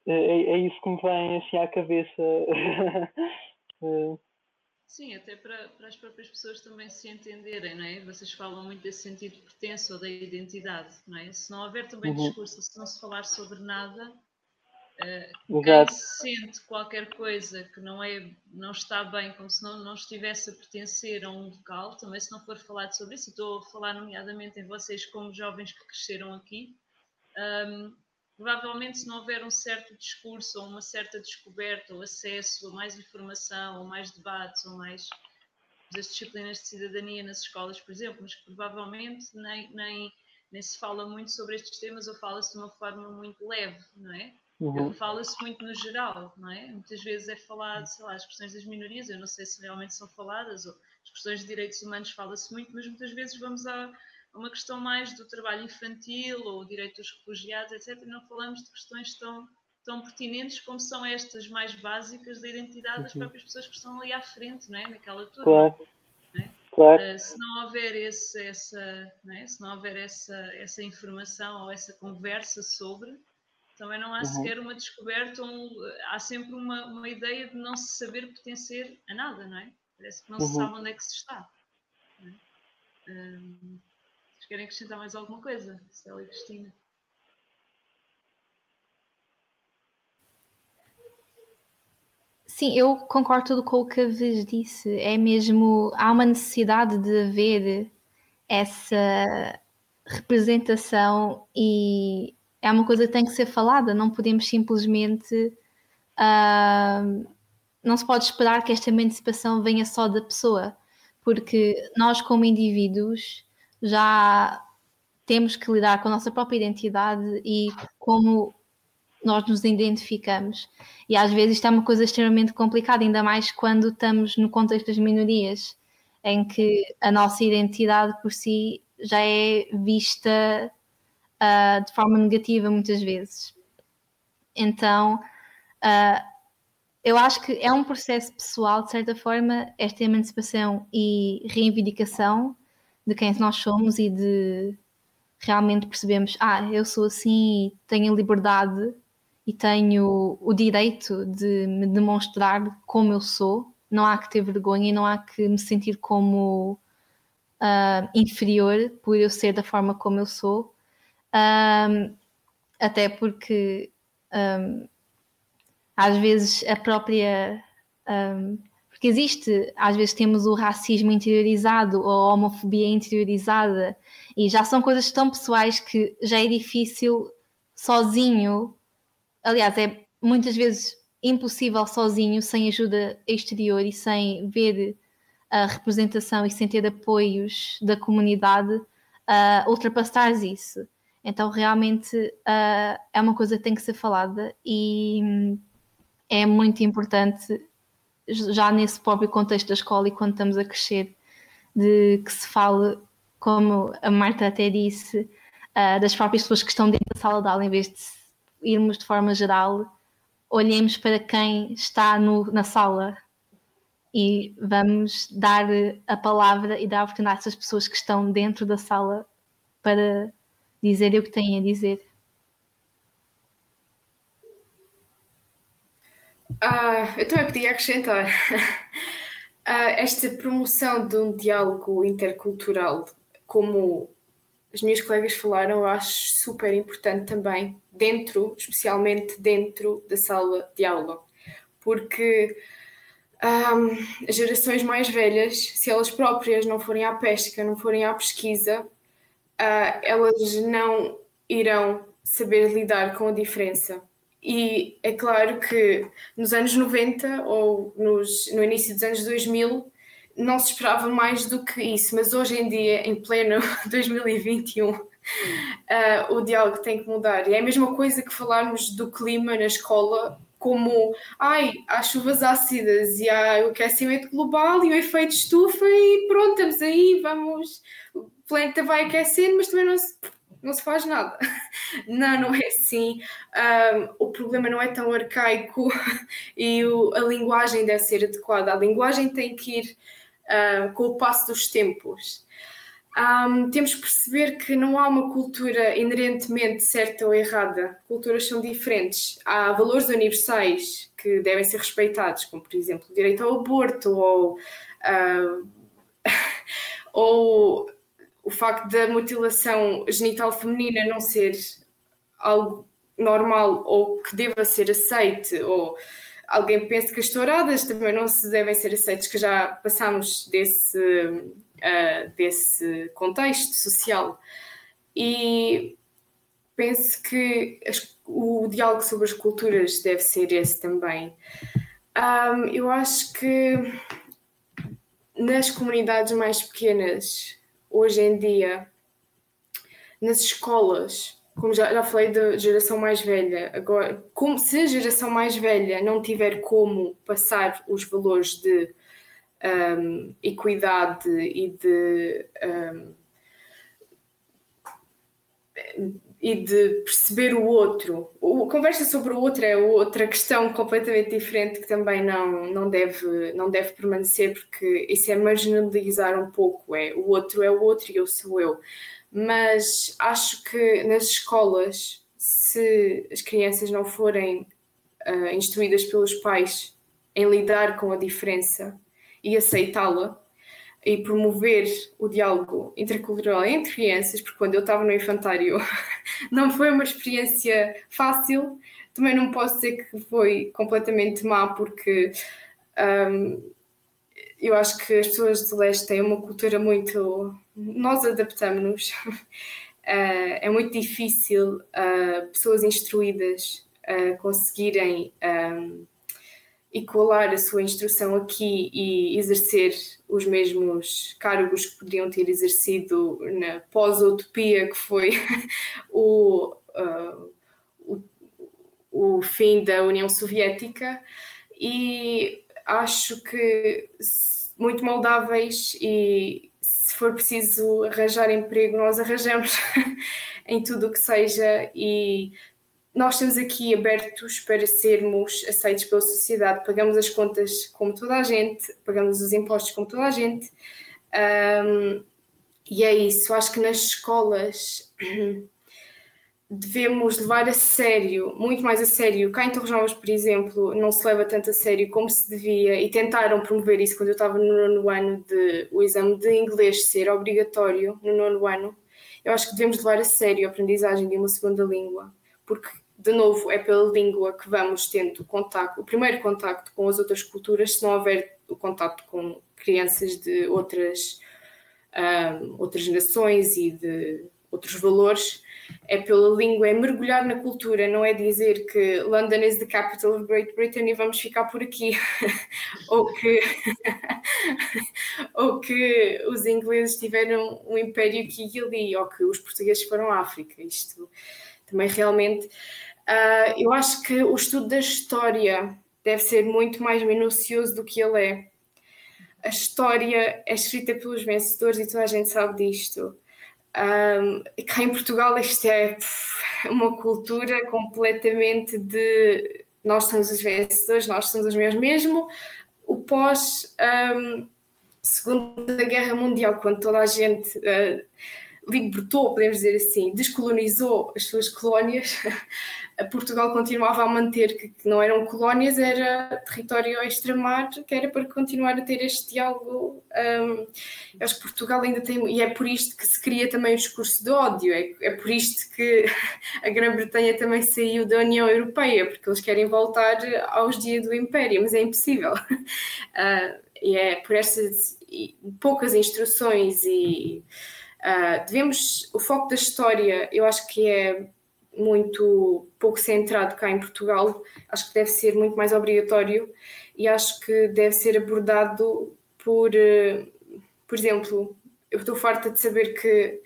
é, é, isso que me vem assim à cabeça. Sim, até para, para as próprias pessoas também se entenderem, não é? Vocês falam muito desse sentido de pertença ou da identidade, não é? Se não houver também uhum. discurso, se não se falar sobre nada, uh, quem sente qualquer coisa que não, é, não está bem, como se não, não estivesse a pertencer a um local, também se não for falado sobre isso, estou a falar nomeadamente em vocês como jovens que cresceram aqui, um, provavelmente se não houver um certo discurso ou uma certa descoberta ou acesso a mais informação ou mais debates ou mais das disciplinas de cidadania nas escolas, por exemplo, mas que provavelmente nem, nem, nem se fala muito sobre estes temas ou fala-se de uma forma muito leve, não é? Uhum. Fala-se muito no geral, não é? Muitas vezes é falado, sei lá, as questões das minorias, eu não sei se realmente são faladas, ou as questões de direitos humanos fala-se muito, mas muitas vezes vamos a, uma questão mais do trabalho infantil ou o direito dos refugiados, etc. E não falamos de questões tão, tão pertinentes como são estas mais básicas da identidade das uhum. próprias pessoas que estão ali à frente, não é? naquela turma. Claro. É? Claro. Uh, se não houver, esse, essa, é? se não houver essa, essa informação ou essa conversa sobre, também não há uhum. sequer uma descoberta, um, há sempre uma, uma ideia de não se saber pertencer a nada, não é? Parece que não uhum. se sabe onde é que se está. É? querem acrescentar mais alguma coisa, Célia e Cristina? Sim, eu concordo tudo com o que a vez disse. É mesmo, há uma necessidade de haver essa representação e é uma coisa que tem que ser falada. Não podemos simplesmente. Uh, não se pode esperar que esta emancipação venha só da pessoa, porque nós, como indivíduos, já temos que lidar com a nossa própria identidade e como nós nos identificamos. E às vezes isto é uma coisa extremamente complicada, ainda mais quando estamos no contexto das minorias, em que a nossa identidade por si já é vista uh, de forma negativa muitas vezes. Então, uh, eu acho que é um processo pessoal, de certa forma, esta emancipação e reivindicação de quem nós somos e de realmente percebemos, ah, eu sou assim tenho liberdade e tenho o direito de me demonstrar como eu sou. Não há que ter vergonha e não há que me sentir como uh, inferior por eu ser da forma como eu sou. Um, até porque um, às vezes a própria um, porque existe, às vezes temos o racismo interiorizado ou a homofobia interiorizada e já são coisas tão pessoais que já é difícil sozinho, aliás, é muitas vezes impossível sozinho, sem ajuda exterior e sem ver a representação e sem ter apoios da comunidade, uh, ultrapassar isso. Então, realmente, uh, é uma coisa que tem que ser falada e é muito importante já nesse próprio contexto da escola e quando estamos a crescer, de que se fale, como a Marta até disse, uh, das próprias pessoas que estão dentro da sala de aula, em vez de irmos de forma geral, olhemos para quem está no, na sala e vamos dar a palavra e dar a oportunidade essas pessoas que estão dentro da sala para dizer o que têm a dizer. Ah, eu também podia acrescentar ah, esta promoção de um diálogo intercultural como as minhas colegas falaram, eu acho super importante também, dentro, especialmente dentro da sala de aula, porque um, as gerações mais velhas, se elas próprias não forem à pesca, não forem à pesquisa, uh, elas não irão saber lidar com a diferença. E é claro que nos anos 90 ou nos, no início dos anos 2000 não se esperava mais do que isso, mas hoje em dia, em pleno 2021, uh, o diálogo tem que mudar. E é a mesma coisa que falarmos do clima na escola, como ai, há chuvas ácidas e há o aquecimento global e o efeito estufa, e pronto, estamos aí, vamos. Planeta vai aquecendo, mas também não se, não se faz nada. Não, não é assim. Um, o problema não é tão arcaico e o, a linguagem deve ser adequada. A linguagem tem que ir com o passo dos tempos. Um, temos que perceber que não há uma cultura inerentemente certa ou errada. Culturas são diferentes. Há valores universais que devem ser respeitados, como, por exemplo, o direito ao aborto ou, uh, ou o facto da mutilação genital feminina não ser algo normal ou que deva ser aceite, ou alguém pensa que as touradas também não se devem ser aceitas, que já passamos desse, uh, desse contexto social. E penso que as, o diálogo sobre as culturas deve ser esse também. Um, eu acho que nas comunidades mais pequenas, hoje em dia, nas escolas, como já, já falei da geração mais velha, agora, como, se a geração mais velha não tiver como passar os valores de um, equidade e de, um, e de perceber o outro, a conversa sobre o outro é outra questão completamente diferente que também não, não, deve, não deve permanecer, porque isso é marginalizar um pouco, é o outro é o outro e eu sou eu. Mas acho que nas escolas, se as crianças não forem uh, instruídas pelos pais em lidar com a diferença e aceitá-la e promover o diálogo intercultural entre crianças, porque quando eu estava no infantário não foi uma experiência fácil, também não posso dizer que foi completamente má, porque um, eu acho que as pessoas de leste têm uma cultura muito nós adaptamos-nos. Uh, é muito difícil uh, pessoas instruídas uh, conseguirem um, igualar a sua instrução aqui e exercer os mesmos cargos que poderiam ter exercido na pós-utopia que foi o, o, o fim da União Soviética. E acho que muito moldáveis e for preciso arranjar emprego, nós arranjamos em tudo o que seja e nós estamos aqui abertos para sermos aceitos pela sociedade, pagamos as contas como toda a gente, pagamos os impostos como toda a gente. Um, e é isso, acho que nas escolas devemos levar a sério, muito mais a sério. Cá em Torres Novas, por exemplo, não se leva tanto a sério como se devia e tentaram promover isso quando eu estava no nono ano de o exame de inglês ser obrigatório no nono ano. Eu acho que devemos levar a sério a aprendizagem de uma segunda língua, porque de novo é pela língua que vamos tendo contacto, o primeiro contacto com as outras culturas, se não houver o contacto com crianças de outras um, outras nações e de outros valores é pela língua, é mergulhar na cultura, não é dizer que London is the capital of Great Britain e vamos ficar por aqui, ou, que, ou que os ingleses tiveram um império aqui ali, ou que os portugueses foram à África. Isto também realmente. Uh, eu acho que o estudo da história deve ser muito mais minucioso do que ele é. A história é escrita pelos vencedores e toda a gente sabe disto. Um, cá em Portugal isto é uma cultura completamente de nós somos os vencedores, nós somos os meus mesmo. O pós um, Segunda Guerra Mundial, quando toda a gente uh, libertou, podemos dizer assim, descolonizou as suas colónias, Portugal continuava a manter que, não eram colónias, era território extramar, que era para continuar a ter este diálogo. Um, acho que Portugal ainda tem, e é por isto que se cria também o discurso de ódio, é, é por isto que a Grã-Bretanha também saiu da União Europeia, porque eles querem voltar aos dias do Império, mas é impossível. Uh, e é por estas poucas instruções e uh, devemos, o foco da história, eu acho que é muito pouco centrado cá em Portugal, acho que deve ser muito mais obrigatório e acho que deve ser abordado por, uh, por exemplo, eu estou farta de saber que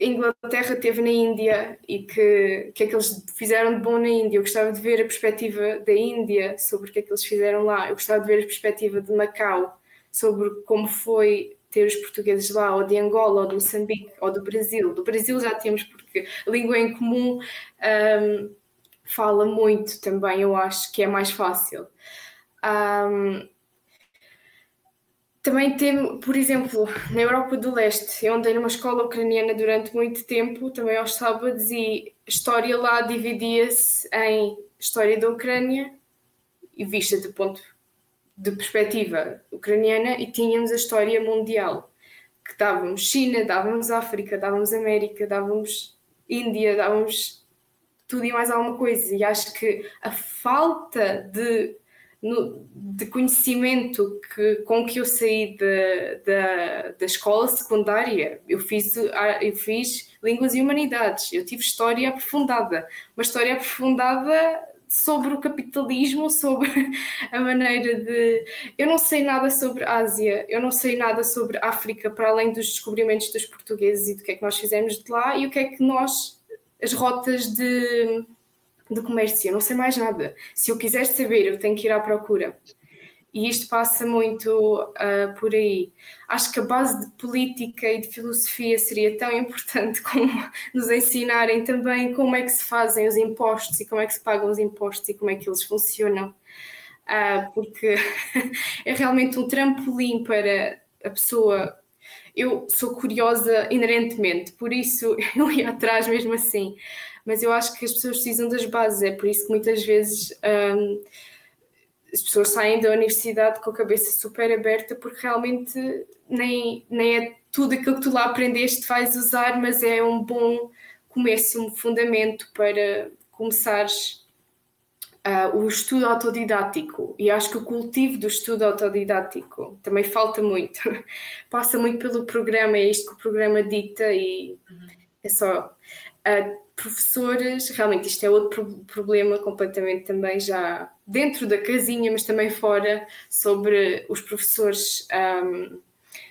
a Inglaterra teve na Índia e que, que é que eles fizeram de bom na Índia. Eu gostava de ver a perspectiva da Índia sobre o que é que eles fizeram lá. Eu gostava de ver a perspectiva de Macau sobre como foi ter os portugueses lá, ou de Angola, ou do Moçambique, ou do Brasil. Do Brasil já temos, porque a língua em comum um, fala muito também, eu acho que é mais fácil. Um, também tem, por exemplo, na Europa do Leste, eu andei numa escola ucraniana durante muito tempo, também aos sábados, e a história lá dividia-se em história da Ucrânia e vista de ponto de perspectiva ucraniana e tínhamos a história mundial, que dávamos China, dávamos África, dávamos América, dávamos Índia, dávamos tudo e mais alguma coisa. E acho que a falta de, de conhecimento que, com que eu saí da, da escola secundária, eu fiz, eu fiz Línguas e Humanidades, eu tive história aprofundada, uma história aprofundada sobre o capitalismo, sobre a maneira de. Eu não sei nada sobre Ásia, eu não sei nada sobre África, para além dos descobrimentos dos portugueses e do que é que nós fizemos de lá e o que é que nós. as rotas de, de comércio, eu não sei mais nada. Se eu quiser saber, eu tenho que ir à procura. E isto passa muito uh, por aí. Acho que a base de política e de filosofia seria tão importante como nos ensinarem também como é que se fazem os impostos e como é que se pagam os impostos e como é que eles funcionam. Uh, porque é realmente um trampolim para a pessoa. Eu sou curiosa inerentemente, por isso eu ia atrás mesmo assim. Mas eu acho que as pessoas precisam das bases, é por isso que muitas vezes. Um, ah, as pessoas saem da universidade com a cabeça super aberta porque realmente nem, nem é tudo aquilo que tu lá aprendeste vais usar, mas é um bom começo, um fundamento para começares uh, o estudo autodidático. E acho que o cultivo do estudo autodidático também falta muito. Passa muito pelo programa, é isto que o programa dita e uhum. é só. Uh, professores, realmente isto é outro problema completamente também já dentro da casinha, mas também fora, sobre os professores. Um,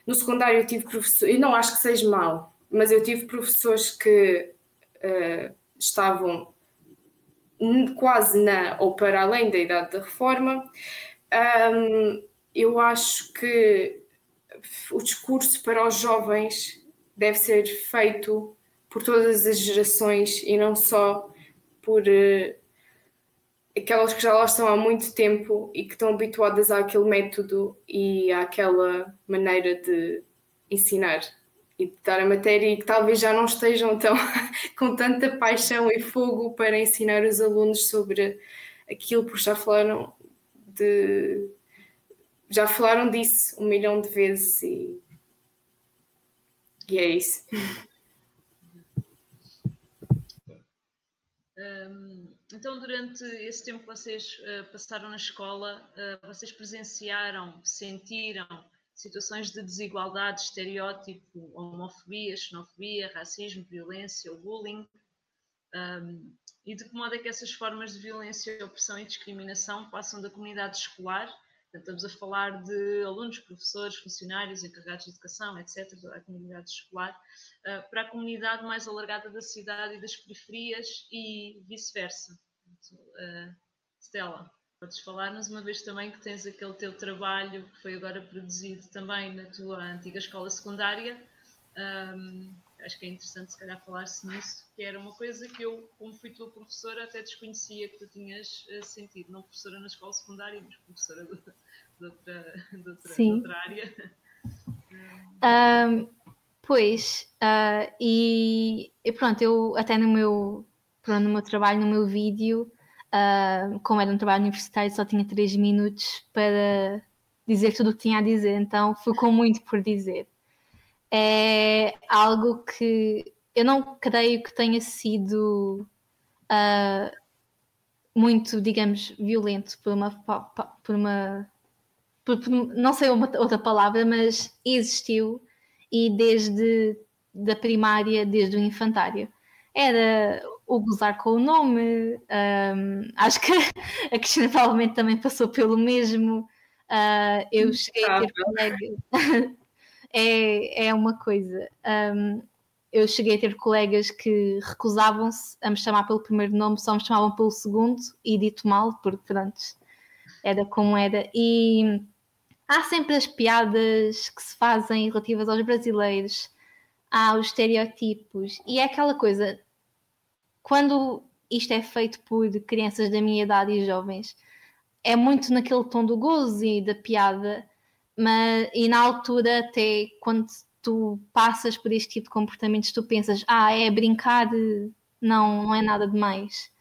no secundário eu tive professores, e não acho que seja mal, mas eu tive professores que uh, estavam quase na ou para além da idade da reforma. Um, eu acho que o discurso para os jovens deve ser feito por todas as gerações e não só por uh, aquelas que já lá estão há muito tempo e que estão habituadas àquele método e àquela maneira de ensinar e de dar a matéria e que talvez já não estejam tão com tanta paixão e fogo para ensinar os alunos sobre aquilo, porque já falaram de já falaram disso um milhão de vezes e, e é isso. Um, então, durante esse tempo que vocês uh, passaram na escola, uh, vocês presenciaram, sentiram situações de desigualdade, estereótipo, homofobia, xenofobia, racismo, violência, bullying? Um, e de que modo é que essas formas de violência, opressão e discriminação passam da comunidade escolar estamos a falar de alunos, professores, funcionários, encarregados de educação, etc., da comunidade escolar, eh, para a comunidade mais alargada da cidade e das periferias e vice-versa. Uh, Stella, podes falar-nos uma vez também que tens aquele teu trabalho que foi agora produzido também na tua antiga escola secundária. Um, acho que é interessante se calhar falar-se nisso, que era uma coisa que eu, como fui tua professora, até desconhecia que tu tinhas uh, sentido, não professora na escola secundária, mas professora de, de, outra, de, outra, de outra, área. Um, Pois, uh, e, e, pronto, eu até no meu, pronto, no meu trabalho, no meu vídeo, uh, como era um trabalho universitário, só tinha 3 minutos para dizer tudo o que tinha a dizer, então ficou muito por dizer. É algo que eu não creio que tenha sido uh, muito, digamos, violento por uma, por uma por, por, não sei uma, outra palavra, mas existiu e desde da primária, desde o infantário. Era o gozar com o nome, um, acho que a Cristina provavelmente também passou pelo mesmo. Uh, eu cheguei a ter colegas. é, é uma coisa. Um, eu cheguei a ter colegas que recusavam-se a me chamar pelo primeiro nome, só me chamavam pelo segundo e dito mal, porque pronto, era como era. E há sempre as piadas que se fazem relativas aos brasileiros, há os estereotipos, e é aquela coisa, quando isto é feito por crianças da minha idade e jovens, é muito naquele tom do gozo e da piada, mas, e na altura, até quando tu passas por este tipo de comportamentos, tu pensas, ah, é brincar, não, não é nada demais.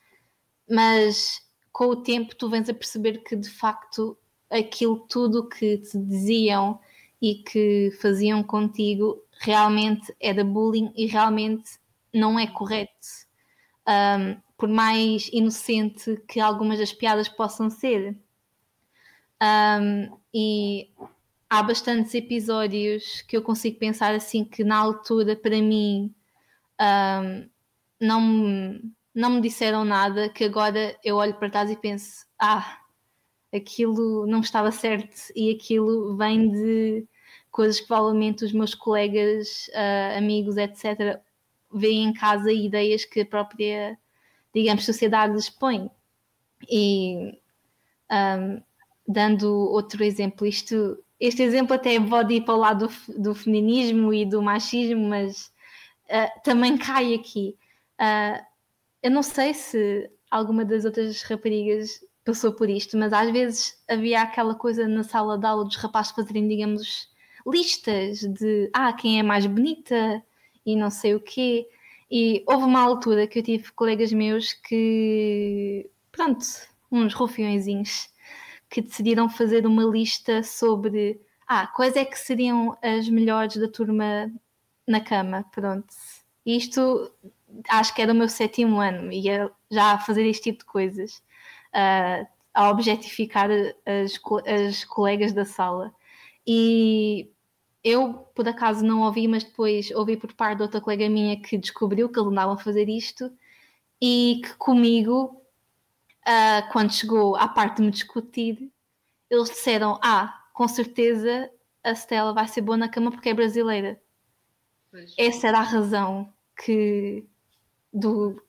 Mas com o tempo tu vens a perceber que de facto aquilo tudo que te diziam e que faziam contigo realmente era bullying e realmente não é correto. Um, por mais inocente que algumas das piadas possam ser. Um, e há bastantes episódios que eu consigo pensar assim que na altura para mim um, não, não me disseram nada, que agora eu olho para trás e penso, ah, aquilo não estava certo e aquilo vem de coisas que provavelmente os meus colegas, uh, amigos, etc., veem em casa ideias que a própria, digamos, sociedade lhes põe. E um, dando outro exemplo, isto este exemplo até pode ir para o lado do, do feminismo e do machismo, mas uh, também cai aqui. Uh, eu não sei se alguma das outras raparigas passou por isto, mas às vezes havia aquela coisa na sala de aula dos rapazes fazerem, digamos, listas de ah, quem é mais bonita e não sei o quê. E houve uma altura que eu tive colegas meus que, pronto, uns rufiõezinhos, que decidiram fazer uma lista sobre ah, quais é que seriam as melhores da turma na cama, pronto. Isto acho que era o meu sétimo ano, ia já a fazer este tipo de coisas, uh, a objetificar as, as colegas da sala. E eu, por acaso, não ouvi, mas depois ouvi por parte de outra colega minha que descobriu que eles andavam a fazer isto e que comigo uh, quando chegou à parte de me discutir, eles disseram: Ah, com certeza a Stella vai ser boa na cama porque é brasileira. Pois. Essa era a razão que do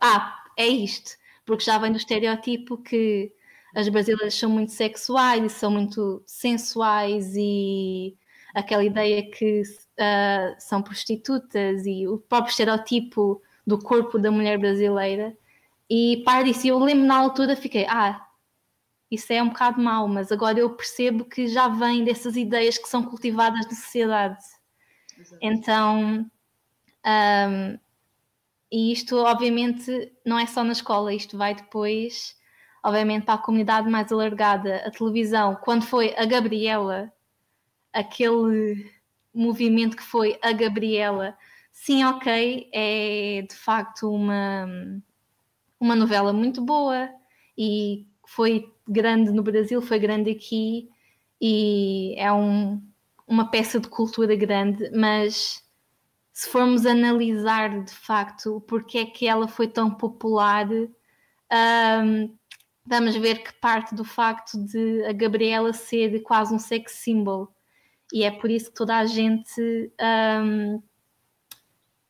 ah, é isto, porque já vem do estereótipo que as brasileiras são muito sexuais e são muito sensuais e aquela ideia que uh, são prostitutas e o próprio estereótipo do corpo da mulher brasileira e para disso, eu lembro na altura, fiquei, ah, isso é um bocado mau, mas agora eu percebo que já vem dessas ideias que são cultivadas na sociedade. Exato. Então, um, e isto obviamente não é só na escola, isto vai depois, obviamente, para a comunidade mais alargada. A televisão, quando foi a Gabriela, aquele movimento que foi a Gabriela, sim, ok, é de facto uma uma novela muito boa e foi grande no Brasil, foi grande aqui e é um, uma peça de cultura grande, mas se formos analisar de facto porque é que ela foi tão popular, um, vamos ver que parte do facto de a Gabriela ser quase um sex symbol e é por isso que toda a gente um,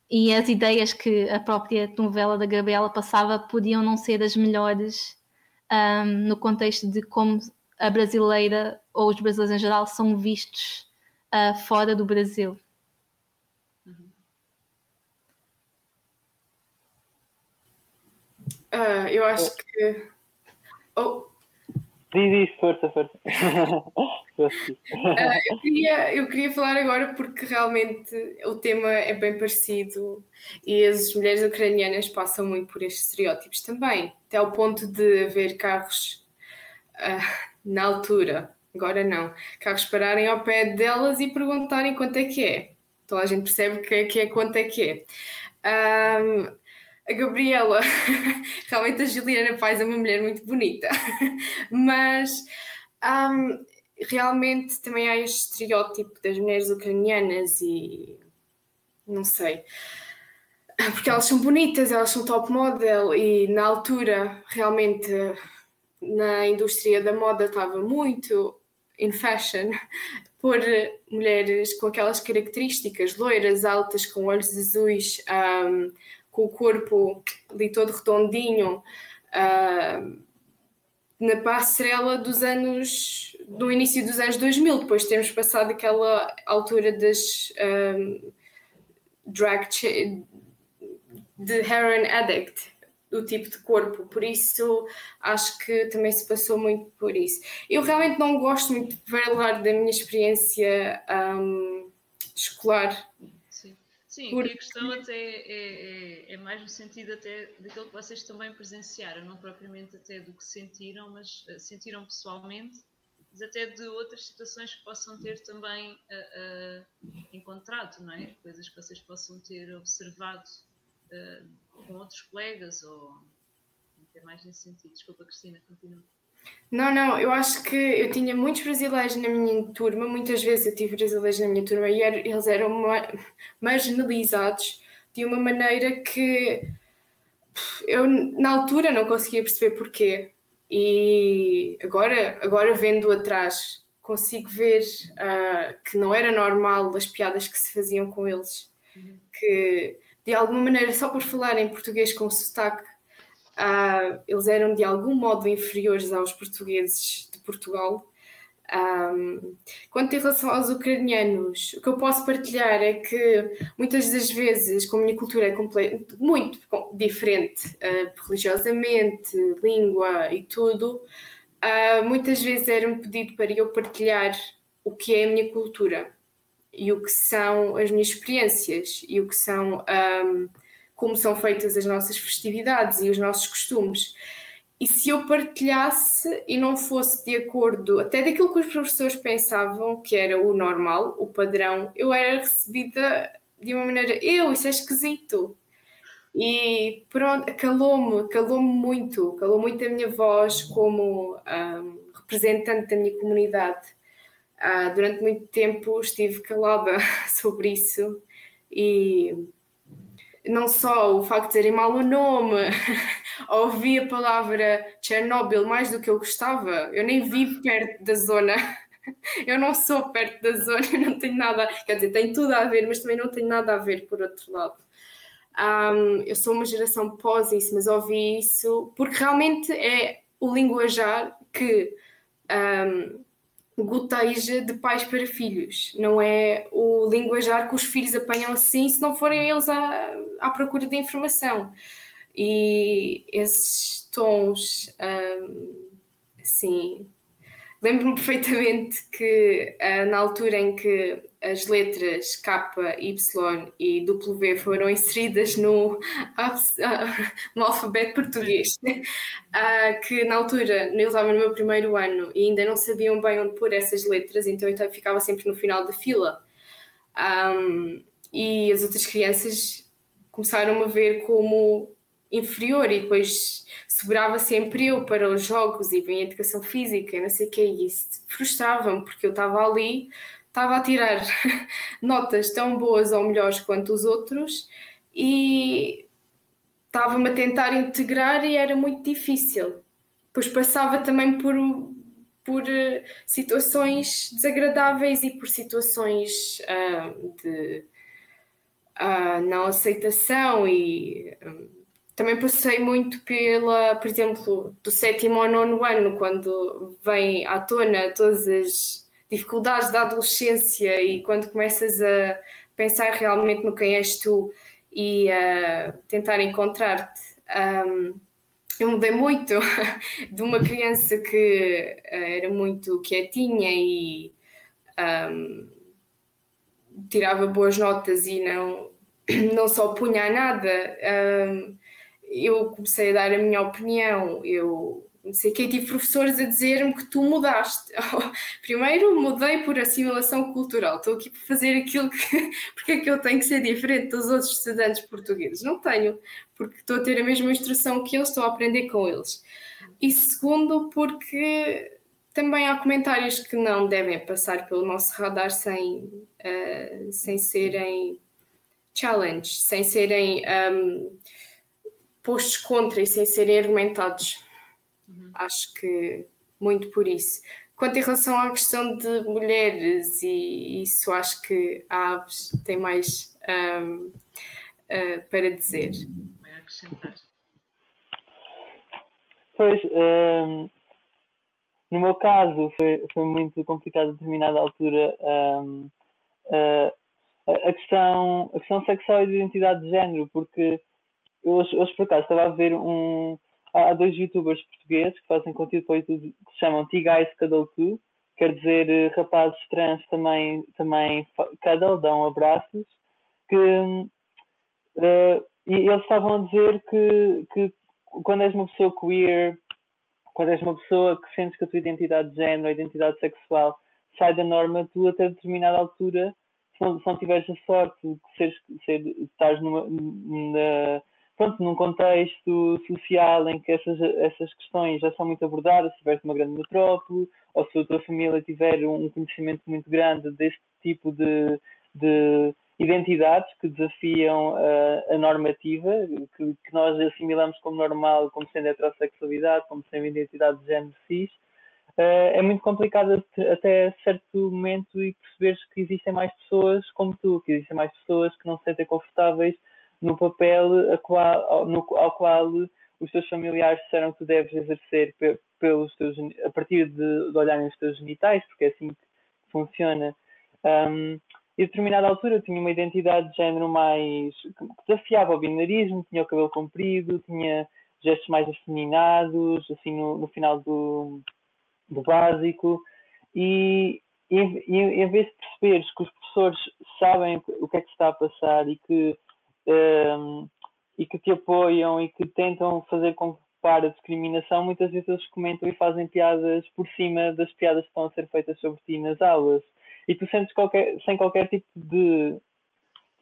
e as ideias que a própria novela da Gabriela passava podiam não ser as melhores um, no contexto de como a brasileira ou os brasileiros em geral são vistos uh, fora do Brasil. Uh, eu acho que. Oh, Diz isso, força, força. uh, eu, queria, eu queria falar agora porque realmente o tema é bem parecido e as mulheres ucranianas passam muito por estes estereótipos também, até ao ponto de haver carros uh, na altura, agora não, carros pararem ao pé delas e perguntarem quanto é que é. Então a gente percebe que é, que é quanto é que é. Um, a Gabriela, realmente a Juliana Paz é uma mulher muito bonita, mas um, realmente também há este estereótipo das mulheres ucranianas e não sei, porque elas são bonitas, elas são top model e na altura realmente na indústria da moda estava muito in fashion por mulheres com aquelas características loiras, altas, com olhos azuis. Um, com o corpo ali todo redondinho, uh, na passarela dos anos, do início dos anos 2000, depois de termos passado aquela altura das um, drag de heroin addict, do tipo de corpo, por isso acho que também se passou muito por isso. Eu realmente não gosto muito de falar da minha experiência um, escolar Sim, Porque... a questão até é, é, é, mais no sentido até daquilo que vocês também presenciaram, não propriamente até do que sentiram, mas uh, sentiram pessoalmente, mas até de outras situações que possam ter também uh, uh, encontrado, não é? Coisas que vocês possam ter observado com outros colegas ou até mais nesse sentido. Desculpa, Cristina, continua. Não, não, eu acho que eu tinha muitos brasileiros na minha turma, muitas vezes eu tive brasileiros na minha turma e eles eram marginalizados de uma maneira que eu na altura não conseguia perceber porquê. E agora, agora vendo atrás, consigo ver uh, que não era normal as piadas que se faziam com eles. Uhum. Que de alguma maneira, só por falar em português com sotaque, Uh, eles eram de algum modo inferiores aos portugueses de Portugal. Um, quanto em relação aos ucranianos, o que eu posso partilhar é que muitas das vezes, como a minha cultura é muito diferente uh, religiosamente, língua e tudo, uh, muitas vezes era-me pedido para eu partilhar o que é a minha cultura e o que são as minhas experiências e o que são. Um, como são feitas as nossas festividades e os nossos costumes. E se eu partilhasse e não fosse de acordo até daquilo que os professores pensavam que era o normal, o padrão, eu era recebida de uma maneira, eu, isso é esquisito. E pronto, calou-me, calou-me muito, calou muito a minha voz como um, representante da minha comunidade. Uh, durante muito tempo estive calada sobre isso e não só o facto de dizerem mal o nome, ouvi a palavra Chernobyl mais do que eu gostava. Eu nem vivo perto da zona, eu não sou perto da zona, não tenho nada, quer dizer, tem tudo a ver, mas também não tenho nada a ver por outro lado. Um, eu sou uma geração pós isso, mas ouvi isso porque realmente é o linguajar que um, goteja de pais para filhos, não é o linguajar que os filhos apanham assim se não forem eles à, à procura de informação. E esses tons, um, assim, lembro-me perfeitamente que uh, na altura em que as letras K, Y e W foram inseridas no, no alfabeto português, uh, que na altura eu estava no meu primeiro ano e ainda não sabiam bem onde pôr essas letras, então eu ficava sempre no final da fila. Um, e as outras crianças começaram a ver como inferior e depois sobrava sempre eu para os jogos e bem a educação física, não sei o que é isso. Frustrava-me porque eu estava ali, estava a tirar notas tão boas ou melhores quanto os outros e estava-me a tentar integrar e era muito difícil. Depois passava também por, por eh, situações desagradáveis e por situações uh, de uh, não aceitação e um, também passei muito pela, por exemplo, do sétimo ao nono ano, quando vem à tona todas as dificuldades da adolescência e quando começas a pensar realmente no quem és tu e a tentar encontrar-te. Um, eu mudei muito de uma criança que uh, era muito quietinha e um, tirava boas notas e não, não se opunha a nada. Um, eu comecei a dar a minha opinião, eu não sei que tive professores a dizer-me que tu mudaste. Primeiro mudei por assimilação cultural, estou aqui para fazer aquilo que. porque é que eu tenho que ser diferente dos outros estudantes portugueses? Não tenho, porque estou a ter a mesma instrução que eles, estou a aprender com eles. E segundo, porque também há comentários que não devem passar pelo nosso radar sem, uh, sem serem challenge, sem serem um, postos contra e sem serem argumentados. Uhum. Acho que muito por isso. Quanto em relação à questão de mulheres, e isso acho que a Aves tem mais um, uh, eh, para dizer. Vai acrescentar. Pois, um, no meu caso, foi, foi muito complicado a determinada altura um, uh, a, questão, a questão sexual e de identidade de género, porque hoje, hoje por acaso estava a ver um. Há dois youtubers portugueses que fazem conteúdo para YouTube que se chamam T-Guys Cuddle 2, quer dizer, eh, rapazes trans também, também cuddle, dão abraços, que uh, e eles estavam a dizer que, que quando és uma pessoa queer, quando és uma pessoa que sentes que a tua identidade de género, a identidade sexual sai da norma, tu até determinada altura, se não, se não tiveres a sorte de seres, ser, numa, na, pronto, num contexto social em que essas, essas questões já são muito abordadas, se estiveres numa grande metrópole, ou se a tua família tiver um conhecimento muito grande deste tipo de, de identidades que desafiam a, a normativa, que, que, nós assimilamos como normal, como sendo heterossexualidade, como sendo identidade de género cis, uh, é muito complicado até certo momento e perceberes que existem mais pessoas como tu, que existem mais pessoas que não se sentem confortáveis no papel a qual, ao, no, ao qual os teus familiares disseram que tu deves exercer pelos teus, a partir de, de olharem os teus genitais, porque é assim que funciona. Um, e a determinada altura eu tinha uma identidade de género mais que desafiava o binarismo, tinha o cabelo comprido, tinha gestos mais afeminados, assim no, no final do, do básico, e, e, e, em vez de perceberes que os professores sabem o que é que está a passar e que um, e que te apoiam e que tentam fazer com que a discriminação, muitas vezes eles comentam e fazem piadas por cima das piadas que estão a ser feitas sobre ti nas aulas. E tu sentes qualquer, sem qualquer tipo de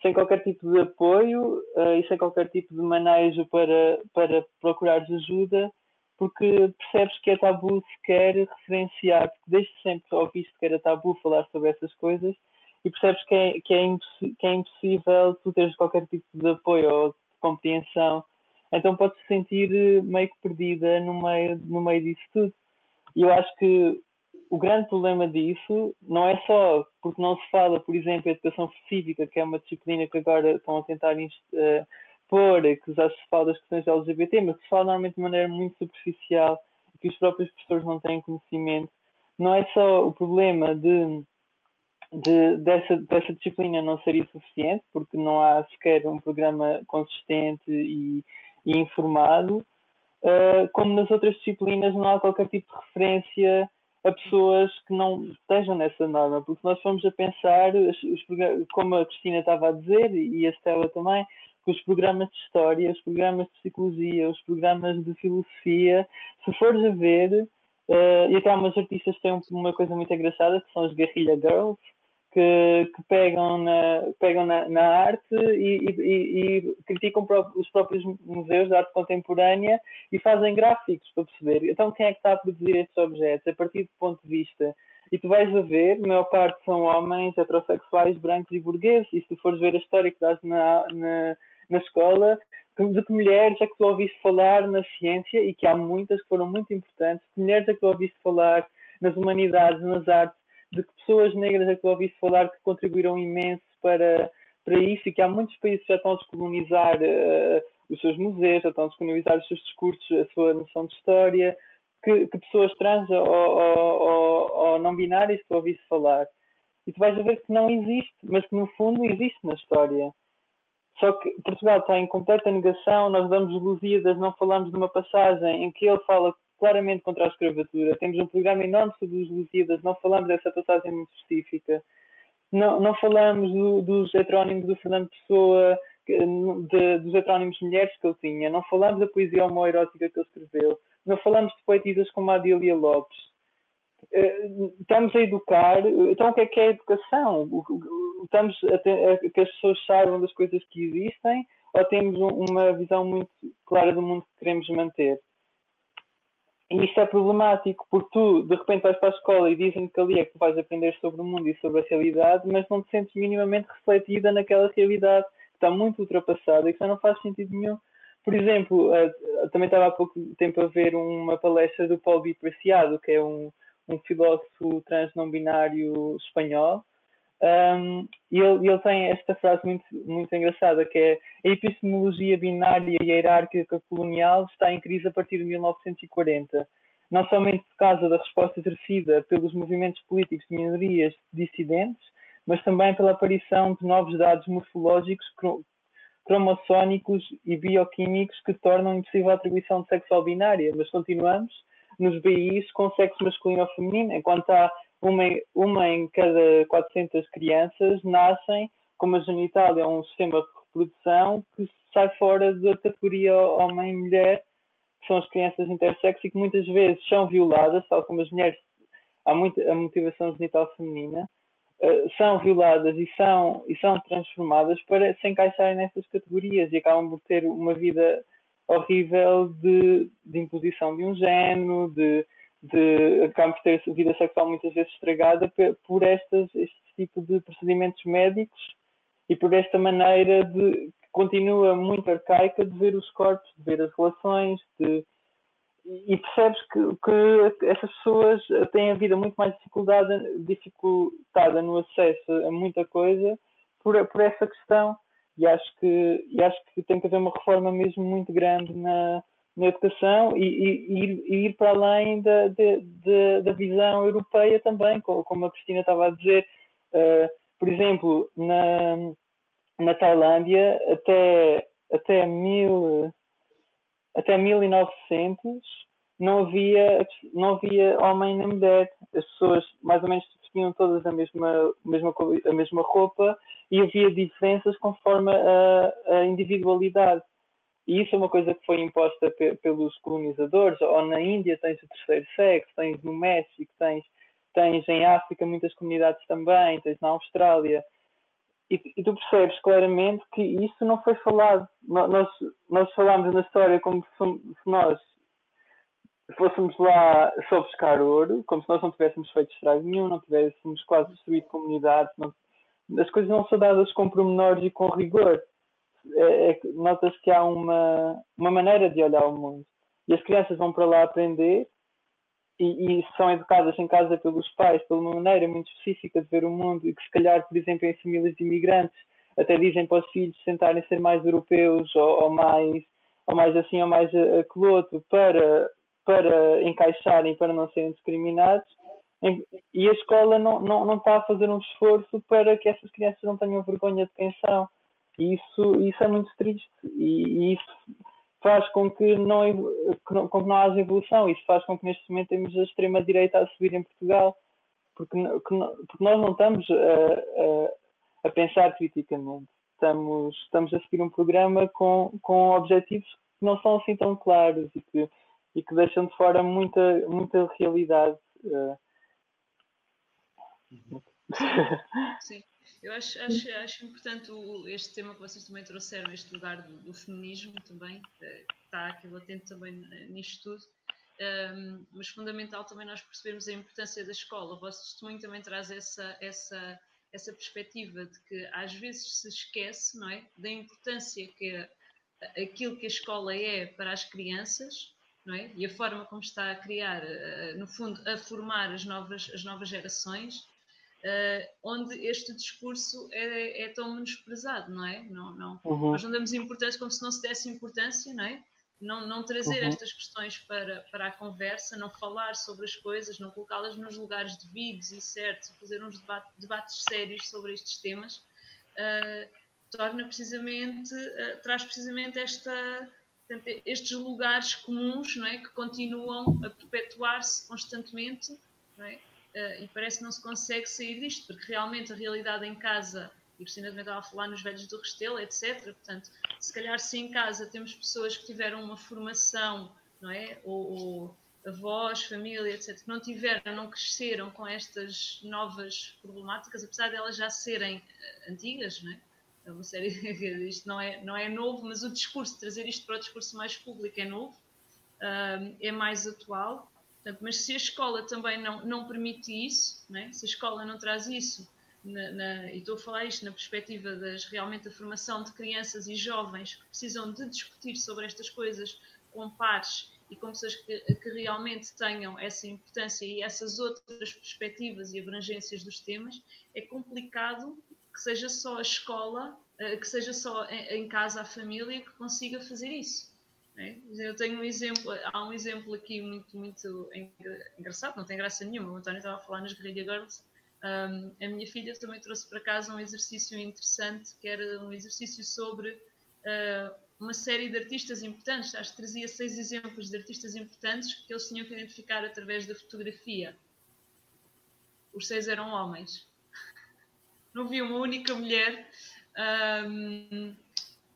sem qualquer tipo de apoio uh, e sem qualquer tipo de manejo para, para procurares ajuda, porque percebes que é tabu sequer referenciar, porque desde sempre ouviste que era tabu falar sobre essas coisas e percebes que é, que é, que é impossível tu teres qualquer tipo de apoio ou de compreensão. Então podes te sentir eh, meio que perdida no meio, no meio disso tudo. E eu acho que o grande problema disso não é só porque não se fala, por exemplo, em educação cívica, que é uma disciplina que agora estão a tentar uh, pôr, que já se fala das questões LGBT, mas se fala normalmente de maneira muito superficial que os próprios professores não têm conhecimento. Não é só o problema de de, dessa, dessa disciplina não seria suficiente, porque não há sequer um programa consistente e, e informado, uh, como nas outras disciplinas não há qualquer tipo de referência a pessoas que não estejam nessa norma, porque nós fomos a pensar, os, os, como a Cristina estava a dizer, e a Estela também, que os programas de história, os programas de psicologia, os programas de filosofia, se fores a ver, uh, e até há umas artistas que têm uma coisa muito engraçada, que são as Guerrilla Girls, que, que pegam, na, pegam na, na arte e, e, e, criticam os próprios museus de arte contemporânea e fazem gráficos para perceber. Então, quem é que está a produzir estes objetos? A partir do ponto de vista. E tu vais a ver, a maior parte são homens heterossexuais, brancos e burgueses. E se tu fores ver a história que dás na, na, na escola, de que mulheres é que tu ouviste falar na ciência e que há muitas que foram muito importantes, que mulheres é que tu ouviste falar nas humanidades, nas artes, de que pessoas negras é que eu ouvi falar que contribuíram imenso para, para isso e que há muitos países que já estão a descolonizar uh, os seus museus, já estão a descolonizar os seus discursos, a sua noção de história, que, que pessoas trans ou, ou, ou, ou não binárias que eu ouvisse falar. E tu vais a ver que não existe, mas que no fundo existe na história. Só que Portugal está em completa negação, nós damos Lusíadas, não falamos de uma passagem em que ele fala claramente contra a escravatura. Temos um programa enorme sobre os Lusíadas, não falamos dessa passagem muito específica. Não, não falamos do, dos heterónimos do Fernando Pessoa, de, dos heterónimos mulheres que ele tinha. Não falamos da poesia homoerótica que ele escreveu. Não falamos de poetisas como a Adília Lopes. Eh, estamos a educar. Então, o que é que é a educação? Estamos a, ter, a que as pessoas saibam das coisas que existem ou temos uma visão muito clara do mundo que queremos manter? E isto é problemático, porque tu, de repente, vais para a escola e dizem que ali é que tu vais aprender sobre o mundo e sobre a realidade, mas não te sentes minimamente refletida naquela realidade que está muito ultrapassada e que já não faz sentido nenhum. Por exemplo, também estava há pouco tempo a ver uma palestra do Paulo Preciado, que é um, um filósofo trans não binário espanhol, um, e ele, ele, tem esta frase muito, muito engraçada que é a epistemologia binária e hierárquica colonial está em crise a partir de 1940, não somente por causa da resposta exercida pelos movimentos políticos de minorias dissidentes, mas também pela aparição de novos dados morfológicos cromossónicos e bioquímicos que tornam impossível a atribuição de sexo binária, mas continuamos nos BIs com sexo masculino ou feminino, enquanto há uma, uma em cada 400 crianças nascem com uma genitália é um sistema de reprodução que sai fora da categoria homem-mulher, que são as crianças intersexo e que muitas vezes são violadas, tal como as mulheres, há muito, a motivação genital feminina, uh, são violadas e são, e são transformadas para se encaixarem nessas categorias e acabam por ter uma vida horrível de, de imposição de um género, de de acabam por ter a vida sexual muitas vezes estragada por estas, este tipo de procedimentos médicos e por esta maneira de que continua muito arcaica de ver os corpos, de ver as relações, de, e percebes que, que essas pessoas têm a vida muito mais dificultada, dificultada no acesso a muita coisa por, por essa questão e acho que e acho que tem que haver uma reforma mesmo muito grande na na educação e, e, e, ir para além da, de, da visão europeia também, como a Cristina estava a dizer. Uh, por exemplo, na, na Tailândia, até, até, mil, até 1900, não havia, não havia homem nem mulher. As pessoas mais ou menos vestiam todas a mesma, mesma, a mesma roupa e havia diferenças conforme a, a individualidade. E isso é uma coisa que foi imposta pe pelos colonizadores. Ou na Índia tens o terceiro sexo, tens no México, tens, tens em África muitas comunidades também, tens na Austrália. E, e tu percebes claramente que isso não foi falado. Nós, nós falámos na história como se nós fôssemos lá só buscar ouro, como se nós não tivéssemos feito estrago nenhum, não tivéssemos quase destruído comunidades. Não, as coisas não são dadas com pormenores e com rigor é, é, nota-se que há uma, uma maneira de olhar o mundo. E as crianças vão para lá aprender e, e, são educadas em casa pelos pais por uma maneira muito específica de ver o mundo e que se calhar, por exemplo, em famílias de imigrantes até dizem para os filhos tentarem ser mais europeus ou, ou mais ou mais assim ou mais aquele outro para para encaixarem para não serem discriminados e a escola não, não, não está a fazer um esforço para que essas crianças não tenham vergonha de quem são isso, isso é muito triste e, e isso faz com que, não, que não, com que não haja evolução. Isso faz com que neste momento temos a extrema-direita a subir em Portugal, porque, porque nós não estamos a, a, a, pensar criticamente. Estamos, estamos a seguir um programa com, com objetivos que não são assim tão claros e que, e que deixam de fora muita, muita realidade. Eh. Sim. Eu acho, acho, acho importante o, este tema que vocês também trouxeram, este lugar do, do feminismo também, que está aqui latente também nisto tudo. Um, mas fundamental também nós percebermos a importância da escola. O vosso testemunho também traz essa, essa, essa perspectiva de que às vezes se esquece não é, da importância que aquilo que a escola é para as crianças é? e a forma como está a criar, no fundo, a formar as novas, as novas gerações uh, onde este discurso é, é, tão menosprezado, não é? Não, não, uhum. Nós não damos importância como se não se desse importância, não é? Não, não trazer uhum. estas questões para, para a conversa, não falar sobre as coisas, não colocá-las nos lugares devidos e certos, fazer uns debate, debates sérios sobre estes temas, uh, torna precisamente, uh, traz precisamente esta, portanto, estes lugares comuns não é, que continuam a perpetuar-se constantemente não é? Uh, e parece que não se consegue sair disto, porque realmente a realidade em casa, e Cristina também estava a falar nos velhos do Restelo, etc. Portanto, se calhar se em casa temos pessoas que tiveram uma formação, não é? Ou, ou avós, família, etc., que não tiveram, não cresceram com estas novas problemáticas, apesar de elas já serem uh, antigas, não é? É uma série, isto não é, não é novo, mas o discurso, trazer isto para o discurso mais público é novo, uh, é mais atual. Portanto, mas se a escola também não, não permite isso, é? se a escola não traz isso, na, na, e estou a falar isto na perspectiva das realmente a formação de crianças e jovens que precisam de discutir sobre estas coisas com pares e com pessoas que, que realmente tenham essa importância e essas outras perspectivas e abrangências dos temas, é complicado que seja só a escola, eh, que seja só em casa a família que consiga fazer isso. É? Eu tenho um exemplo, há um exemplo aqui muito, muito engraçado, não tem graça nenhuma. O António estava a falar nas Guerrilha Girls. Um, a minha filha também trouxe para casa um exercício interessante, que era um exercício sobre uh, uma série de artistas importantes. Acho que trazia seis exemplos de artistas importantes que eles tinham que identificar através da fotografia. Os seis eram homens. Não vi uma única mulher. Um,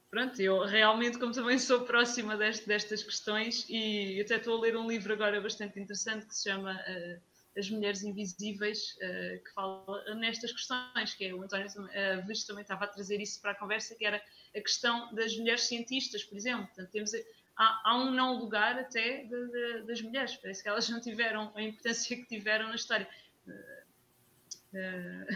pronto, eu realmente, como também sou próxima deste, destas questões, e até estou a ler um livro agora bastante interessante que se chama uh, As Mulheres Invisíveis, uh, que fala nestas questões, que é o António uh, também estava a trazer isso para a conversa, que era a questão das mulheres cientistas, por exemplo. Portanto, temos, há, há um não lugar até de, de, das mulheres, parece que elas não tiveram a importância que tiveram na história. É...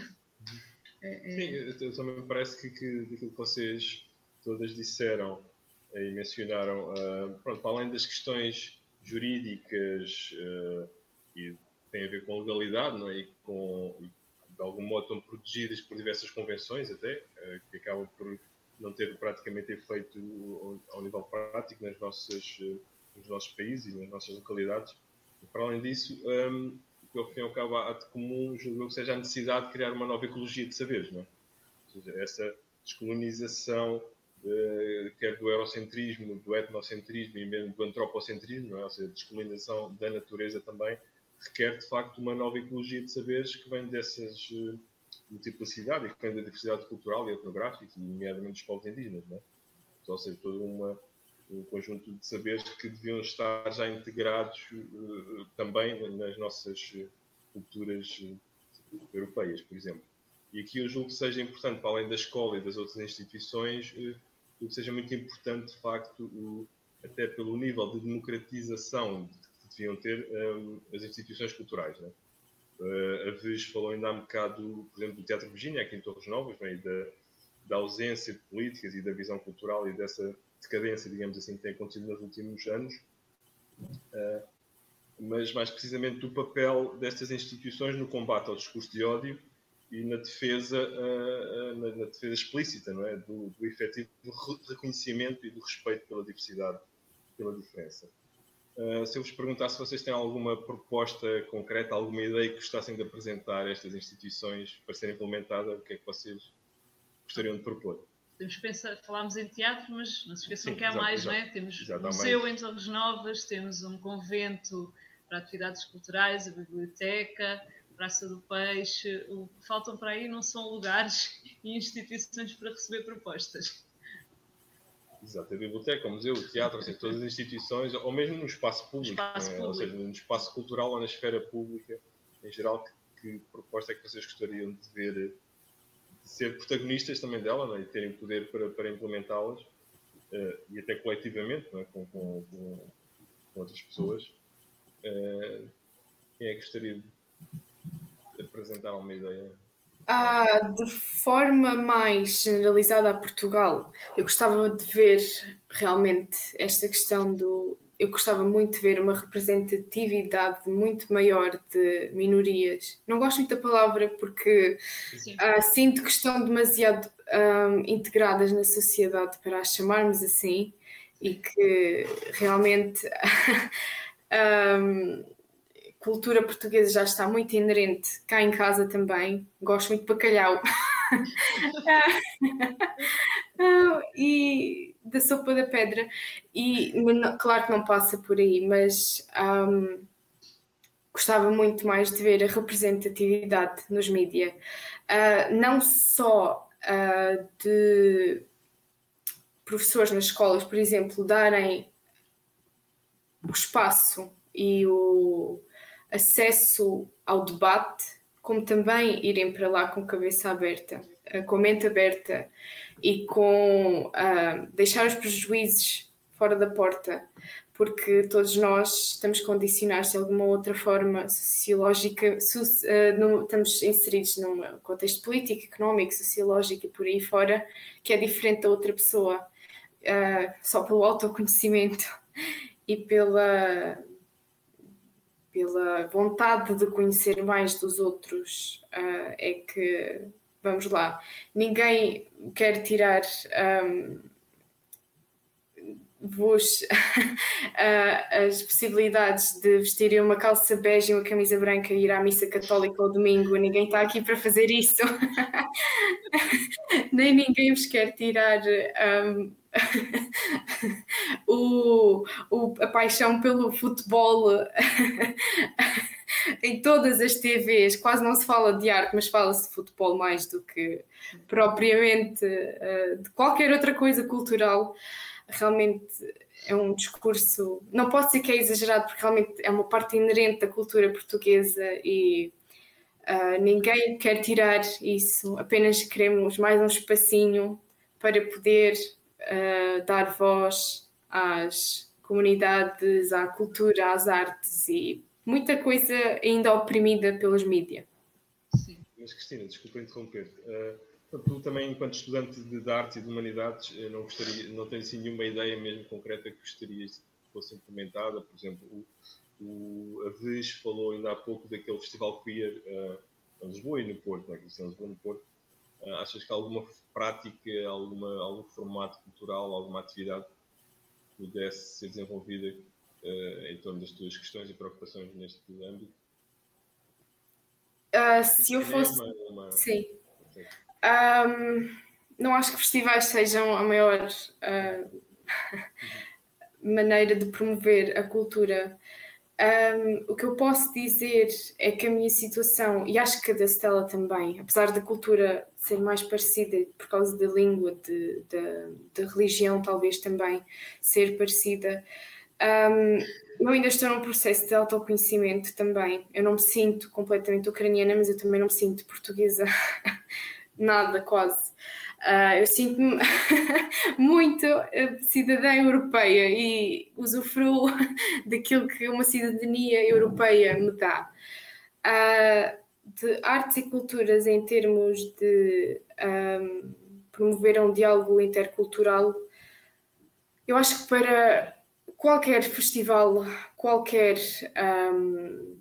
Sim, também parece que, que, que vocês todas disseram e mencionaram, uh, pronto, para além das questões jurídicas uh, e tem a ver com legalidade, não é? E com, de algum modo estão protegidas por diversas convenções até, uh, que acabam por não ter praticamente efeito ao, ao nível prático nas nossas, nos nossos países e nas nossas localidades. E, para além disso, um, o que ao fim e ao cabo há de comum, julgo que seja a necessidade de criar uma nova ecologia de saberes, não é? Ou seja, essa descolonização quer do eurocentrismo, do etnocentrismo e mesmo do antropocentrismo, é? ou seja, descolonização da natureza também, requer de facto uma nova ecologia de saberes que vem dessas uh, multiplicidade e que vem da diversidade cultural e etnográfica, e nomeadamente dos povos indígenas. Não é? Ou seja, todo uma, um conjunto de saberes que deviam estar já integrados uh, também nas nossas culturas europeias, por exemplo. E aqui eu julgo que seja importante, para além da escola e das outras instituições, o que seja muito importante, de facto, o, até pelo nível de democratização que deviam ter um, as instituições culturais. Né? Uh, a vez falou ainda há um bocado, por exemplo, do Teatro Virgínia, aqui em Torres Novas, né? da, da ausência de políticas e da visão cultural e dessa decadência, digamos assim, que tem acontecido nos últimos anos. Uh, mas mais precisamente do papel destas instituições no combate ao discurso de ódio e na defesa, uh, na, na, defesa explícita não é? do, do efetivo reconhecimento e do respeito pela diversidade, pela diferença. Uh, se eu vos perguntar se vocês têm alguma proposta concreta, alguma ideia que gostassem de apresentar a estas instituições para ser implementada, o que é que vocês gostariam de propor? Temos pensar, falámos em teatro, mas não se esqueçam Sim, que há exato, mais, exato, não é? Temos um museu mais. em Torres Novas, temos um convento para atividades culturais, a biblioteca, Praça do Peixe, o que faltam para aí não são lugares e instituições para receber propostas. Exato, a biblioteca, o museu, o teatro, seja, todas as instituições, ou mesmo no espaço público, espaço né? público. ou seja, no espaço cultural ou na esfera pública, em geral, que, que proposta é que vocês gostariam de ver, de ser protagonistas também dela né? e terem poder para, para implementá-las, uh, e até coletivamente, é? com, com, com, outras pessoas. Uh, quem é que gostaria de apresentar uma ideia? Ah, de forma mais generalizada a Portugal, eu gostava de ver realmente esta questão do. Eu gostava muito de ver uma representatividade muito maior de minorias. Não gosto muito da palavra porque ah, sinto que estão demasiado um, integradas na sociedade para as chamarmos assim e que realmente um, cultura portuguesa já está muito inerente cá em casa também. Gosto muito de bacalhau. e da sopa da pedra. E claro que não passa por aí, mas um, gostava muito mais de ver a representatividade nos mídias, uh, não só uh, de professores nas escolas, por exemplo, darem o espaço e o acesso ao debate, como também irem para lá com cabeça aberta, com a mente aberta e com uh, deixar os prejuízos fora da porta, porque todos nós estamos condicionados de alguma outra forma sociológica, uh, no, estamos inseridos num contexto político, económico, sociológico e por aí fora, que é diferente da outra pessoa, uh, só pelo autoconhecimento e pela pela vontade de conhecer mais dos outros uh, é que vamos lá ninguém quer tirar um, vos uh, as possibilidades de vestirem uma calça bege e uma camisa branca e ir à missa católica ao domingo. Ninguém está aqui para fazer isso. Nem ninguém vos quer tirar um, o, o, a paixão pelo futebol em todas as TVs, quase não se fala de arte, mas fala-se de futebol mais do que propriamente uh, de qualquer outra coisa cultural. Realmente é um discurso, não pode ser que é exagerado, porque realmente é uma parte inerente da cultura portuguesa e uh, ninguém quer tirar isso, apenas queremos mais um espacinho para poder uh, dar voz às comunidades, à cultura, às artes e muita coisa ainda oprimida pelos mídias. Sim, mas Cristina, desculpa interromper. Uh, tu também, enquanto estudante de, arte e de humanidades, não, gostaria, não tens assim, nenhuma ideia mesmo concreta que gostarias que fosse implementada? Por exemplo, o, o, a Vez falou ainda há pouco daquele festival queer uh, em Lisboa e no Porto, não é? Isso é Lisboa no Porto. Uh, achas que alguma prática, alguma, algum formato cultural, alguma atividade pudesse ser desenvolvida uh, em torno das tuas questões e preocupações neste âmbito? Uh, se eu fosse. Uma, uma... Sim. Um, não acho que festivais sejam a maior uh, maneira de promover a cultura. Um, o que eu posso dizer é que a minha situação, e acho que a da Stella também, apesar da cultura ser mais parecida por causa da língua, de, de, de religião, talvez também ser parecida, um, eu ainda estou num processo de autoconhecimento também. Eu não me sinto completamente ucraniana, mas eu também não me sinto portuguesa, nada quase. Uh, eu sinto-me muito uh, cidadã europeia e usufruo daquilo que uma cidadania europeia me dá. Uh, de artes e culturas em termos de um, promover um diálogo intercultural, eu acho que para qualquer festival, qualquer um,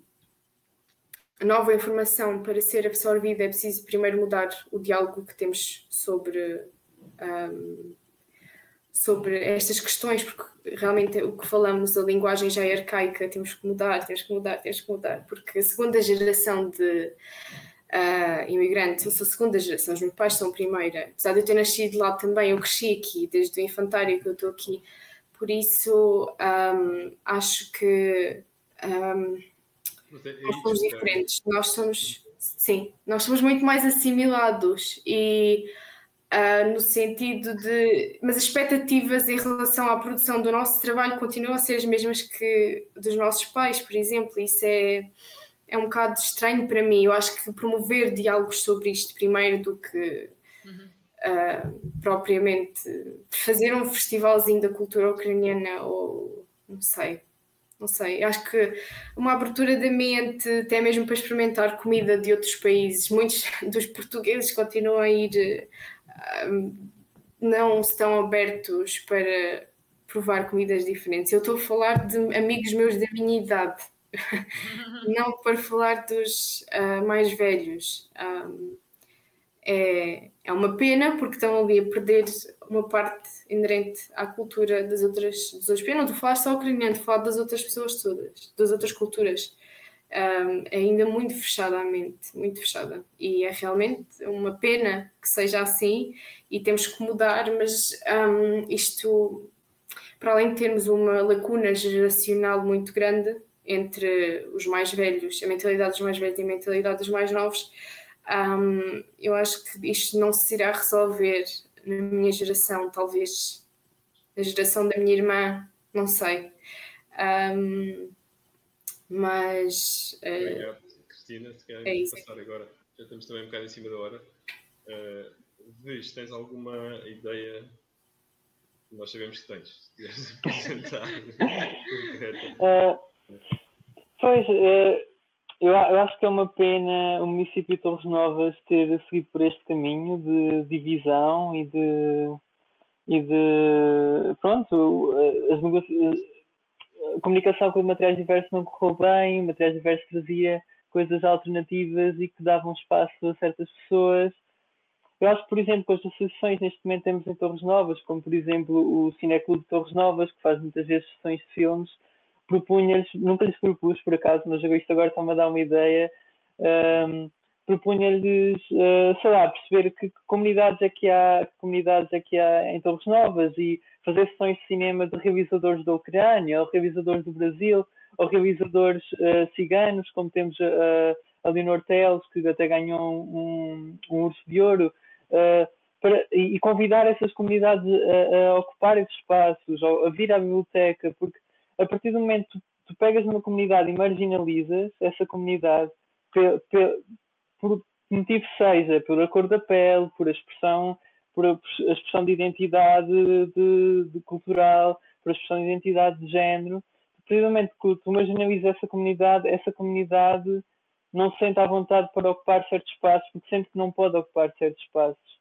nova informação para ser absorvida, é preciso primeiro mudar o diálogo que temos sobre, um, sobre estas questões, porque realmente o que falamos, a linguagem já é arcaica, temos que mudar, temos que mudar, temos que mudar, porque a segunda geração de uh, imigrantes, eu sou a segunda geração, os meus pais são a primeira, apesar de eu ter nascido lá também, eu cresci aqui, desde o infantário que eu estou aqui, por isso um, acho que um, é nós somos diferentes, nós somos, sim, nós somos muito mais assimilados e uh, no sentido de. Mas as expectativas em relação à produção do nosso trabalho continuam a ser as mesmas que dos nossos pais, por exemplo. Isso é, é um bocado estranho para mim. Eu acho que promover diálogos sobre isto primeiro do que. Uhum. Uh, propriamente fazer um festivalzinho da cultura ucraniana ou não sei, não sei, acho que uma abertura da mente, até mesmo para experimentar comida de outros países. Muitos dos portugueses continuam a ir, não estão abertos para provar comidas diferentes. Eu estou a falar de amigos meus da minha idade, não para falar dos uh, mais velhos. Um, é, é uma pena porque estão ali a perder uma parte inerente à cultura das outras, das outras não estou a falar só ucraniano, estou a falar das outras pessoas todas, das outras culturas. Um, ainda muito fechada à mente, muito fechada. E é realmente uma pena que seja assim e temos que mudar, mas um, isto, para além de termos uma lacuna geracional muito grande entre os mais velhos, a mentalidade dos mais velhos e a mentalidade dos mais novos, um, eu acho que isto não se irá resolver na minha geração, talvez na geração da minha irmã, não sei. Um, mas. Uh, Cristina, se quer é passar agora, já estamos também um bocado em cima da hora. Uh, Luís, tens alguma ideia? Nós sabemos que tens, se quiseres apresentar. uh, pois, uh, eu, eu, acho que é uma pena o município de Torres Novas ter seguido por este caminho de divisão e de. E de pronto, as negociações a comunicação com materiais diversos não correu bem, materiais diversos trazia coisas alternativas e que davam espaço a certas pessoas. Eu acho que, por exemplo, com as associações neste momento temos em Torres Novas, como por exemplo o Cineclube de Torres Novas, que faz muitas vezes sessões de filmes, propunha-lhes, nunca lhes propus por acaso, mas isto agora está-me a dar uma ideia, um, propunha-lhes, uh, sei lá, perceber que, comunidades é que há, comunidades é que há em Torres Novas e fazer sessões de cinema de realizadores da Ucrânia, ou realizadores do Brasil, ou realizadores uh, ciganos, como temos uh, a Leonor Teles, que até ganhou um, um urso de ouro, uh, para, e convidar essas comunidades a, a, ocupar esses espaços, ou a vir à biblioteca, porque a partir do momento que tu, tu pegas numa comunidade e marginalizas essa comunidade, por motivo seja, pela cor da pele, por a expressão por a expressão de identidade de, de cultural, por a expressão de identidade de género. Precisamente que tu marginalizas essa comunidade, essa comunidade não se sente à vontade para ocupar certos espaços, porque sente que não pode ocupar certos espaços.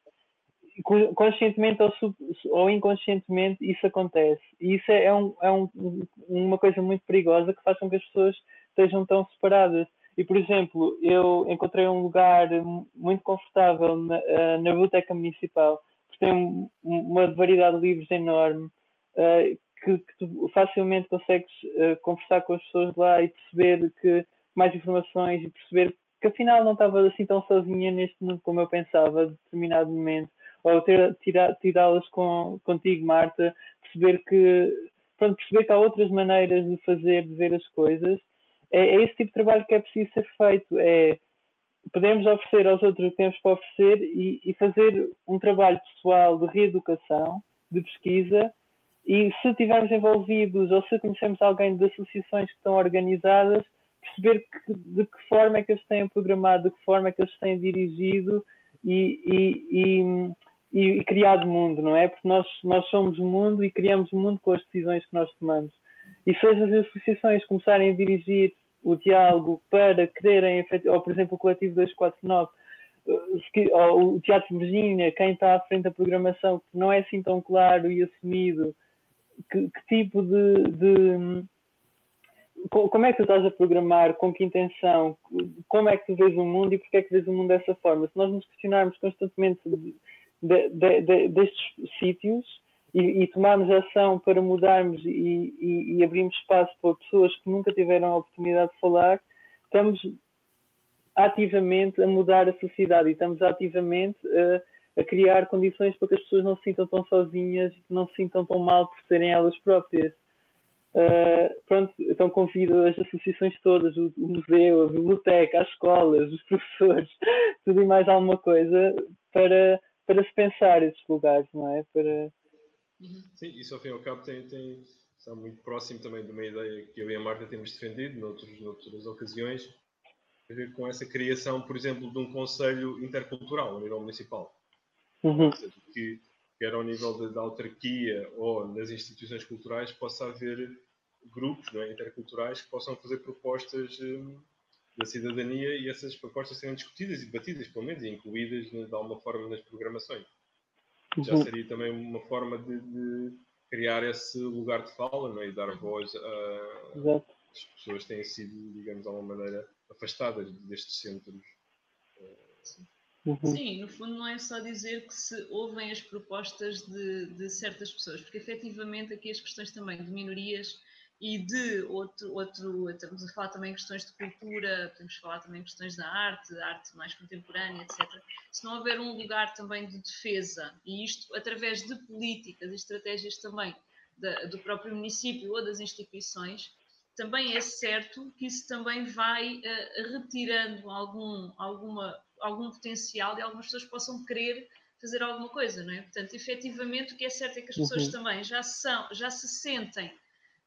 Conscientemente ou, sub, ou inconscientemente isso acontece. E isso é, um, é um, uma coisa muito perigosa que faz com que as pessoas estejam tão separadas. E, por exemplo, eu encontrei um lugar muito confortável na, eh, na biblioteca municipal, que tem uma variedade de livros enorme, uh, que, que, tu facilmente consegues uh, conversar com as pessoas lá e perceber que mais informações e perceber que afinal não estava assim tão sozinha neste mundo como eu pensava, de determinado momento, ou tirá-las com, contigo, Marta, perceber que pronto, perceber que há outras maneiras de fazer, de ver as coisas é, é, esse tipo de trabalho que é preciso ser feito. É, podemos oferecer aos outros o que temos para oferecer e, e, fazer um trabalho pessoal de reeducação, de pesquisa, e se estivermos envolvidos ou se conhecemos alguém de associações que estão organizadas, perceber que, de que forma é que eles têm programado, de que forma é que eles têm dirigido e, e, e criado mundo, não é? Porque nós, nós somos o mundo e criamos o mundo com as decisões que nós tomamos. E se as associações começarem a dirigir o diálogo para quererem, ou por exemplo o coletivo 249, eh, ou o Teatro Virgínia, quem está à frente da programação, que não é assim tão claro e assumido, que, que tipo de, de, Como é que tu estás a programar? Com que intenção? Como é que tu vês o mundo e porquê é que vês o mundo dessa forma? Se nós nos questionarmos constantemente de, de, destes sítios, e, e tomarmos ação para mudarmos e, e, e, abrirmos espaço para pessoas que nunca tiveram a oportunidade de falar, estamos ativamente a mudar a sociedade e estamos ativamente a, a criar condições para que as pessoas não se sintam tão sozinhas e não se sintam tão mal por serem elas próprias. Uh, pronto, então convido as associações todas, o, o, museu, a biblioteca, as escolas, os professores, tudo e mais alguma coisa para, para se pensar esses lugares, não é? Para, Uhum. Sim, isso ao fim e ao cabo tem, tem, está muito próximo também de uma ideia que eu e a Marta temos defendido noutros, noutras ocasiões, a ver com essa criação, por exemplo, de um conselho intercultural a nível municipal. Uhum. Que, quer ao nível da, autarquia ou nas instituições culturais, possa haver grupos é, interculturais que possam fazer propostas hum, da cidadania e essas propostas serem discutidas e debatidas, pelo menos, e incluídas de alguma forma nas programações já uhum. seria também uma forma de, de, criar esse lugar de fala não é? e dar voz a Exato. as pessoas que têm sido, digamos, de alguma maneira afastadas destes centros. Uhum. Sim, no fundo não é só dizer que se ouvem as propostas de, de certas pessoas, porque efetivamente aqui as questões também de minorias e de outro, outro, estamos a falar também em questões de cultura, podemos falar também em questões da arte, arte mais contemporânea, etc. Se não houver um lugar também de defesa, e isto através de políticas e estratégias também da, do próprio município ou das instituições, também é certo que isso também vai uh, retirando algum, alguma, algum potencial e algumas pessoas possam querer fazer alguma coisa, não é? Portanto, efetivamente, o que é certo é que as pessoas uhum. também já, são, já se sentem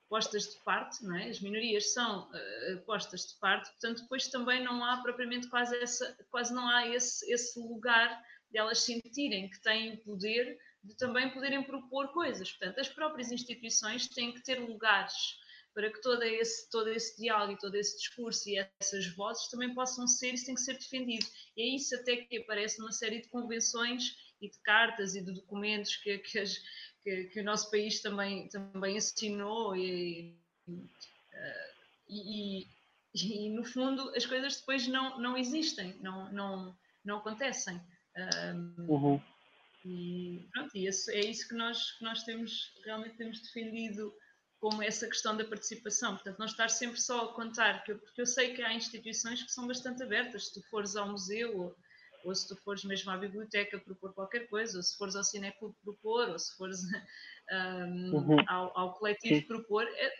postas de parte, não é? as minorias são uh, postas de parte, portanto depois também não há propriamente quase essa, quase não há esse, esse lugar de elas sentirem que têm o poder de também poderem propor coisas. Portanto, as próprias instituições têm que ter lugares para que todo esse, todo esse diálogo todo esse discurso e essas vozes também possam ser, isso tem que ser defendido. E é isso até que aparece numa série de convenções e de cartas e de documentos que, que as, que, que o nosso país também, também assinou e, uh, e, e, no fundo as coisas depois não, não existem, não, não, não acontecem. Um, uhum. E pronto, e é isso que nós, que nós temos, realmente temos defendido como essa questão da participação. Portanto, não estar sempre só a contar, porque eu sei que há instituições que são bastante abertas. Se tu fores ao museu ou, se tu fores mesmo à biblioteca propor qualquer coisa, ou se fores ao cineclube propor, ou se fores um, uhum. ao, ao, coletivo Sim. propor, é,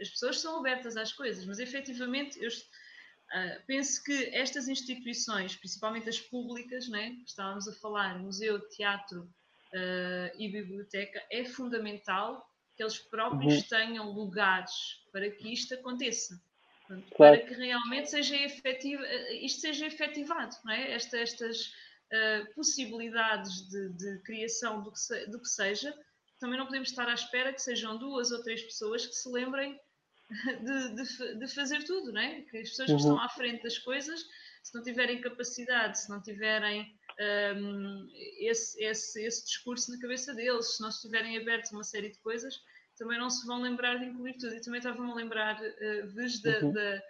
as pessoas são abertas às coisas, mas efetivamente eu uh, penso que estas instituições, principalmente as públicas, né, estávamos a falar, museu, teatro uh, e biblioteca, é fundamental que eles próprios uhum. tenham lugares para que isto aconteça. Claro. Para que realmente seja efetivo, isto seja efetivado, não é? Esta, estas uh, possibilidades de, de criação do que, se, do que seja, também não podemos estar à espera que sejam duas ou três pessoas que se lembrem de, de, de fazer tudo, não é? Que as pessoas uhum. que estão à frente das coisas, se não tiverem capacidade, se não tiverem um, esse, esse, esse discurso na cabeça deles, se não estiverem abertos a uma série de coisas, também não se vão lembrar de incluir tudo. E também estava-me a lembrar, uh, desde uhum. de,